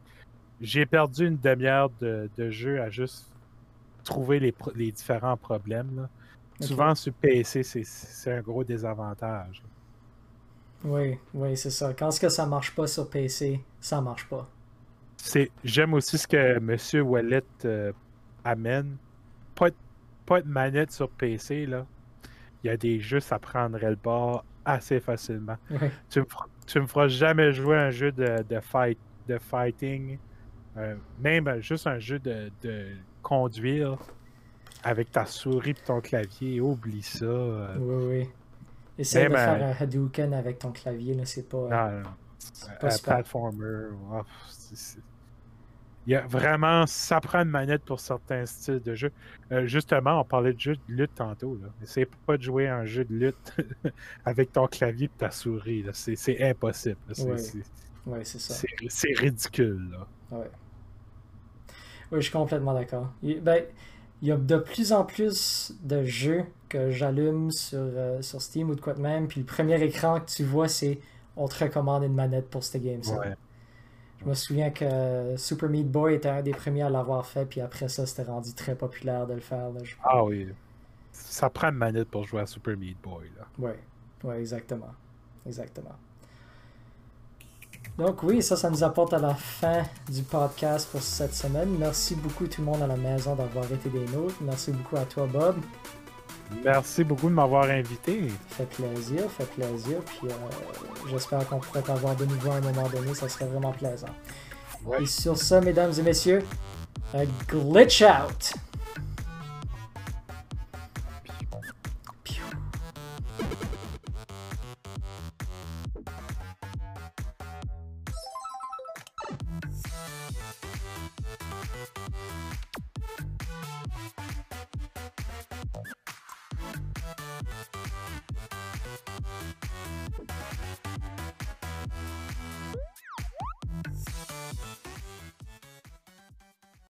S2: J'ai perdu une demi-heure de, jeu à juste trouver les, différents problèmes. Souvent sur PC, c'est un gros désavantage.
S1: Oui, oui, c'est ça. Quand ce que ça marche pas sur PC, ça marche pas.
S2: J'aime aussi ce que M. Wallet euh, amène. Pas, de manette sur PC, là, il y a des jeux, ça prendrait le bord assez facilement. Tu, me, me feras jamais jouer un jeu de, de, fight, de fighting, euh, même juste un jeu de, conduire avec ta souris et ton clavier. Oublie ça. Euh.
S1: Oui, oui. Essaye de faire un Hadouken avec ton clavier, là, c'est pas.
S2: Non, non. Pas un platformer. Il y a vraiment, ça prend une manette pour certains styles de jeu. Euh, justement, on parlait de jeu de lutte tantôt. C'est pas de jouer un jeu de lutte [laughs] avec ton clavier et ta souris. C'est impossible.
S1: C'est ça.
S2: C'est ridicule. Là.
S1: Oui, je suis complètement d'accord. Ben, il y a de plus en plus de jeux que j'allume sur, euh, sur Steam ou de quoi de même, puis le premier écran que tu vois, c'est on te recommande une manette pour ce game. Ouais. Je me souviens que Super Meat Boy était un des premiers à l'avoir fait, puis après ça, c'était rendu très populaire de le faire.
S2: ah oui. Ça prend une manette pour jouer à Super Meat Boy. Là.
S1: Oui, ouais, exactement. Exactement. Donc oui, ça, ça nous apporte à la fin du podcast pour cette semaine. Merci beaucoup tout le monde à la maison d'avoir été des nôtres. Merci beaucoup à toi, Bob.
S2: Merci beaucoup de m'avoir invité.
S1: Fait plaisir, fait plaisir. Puis euh, j'espère qu'on pourrait t'avoir de nouveau à un moment donné. Ça serait vraiment plaisant. Et sur ça, mesdames et messieurs, glitch out!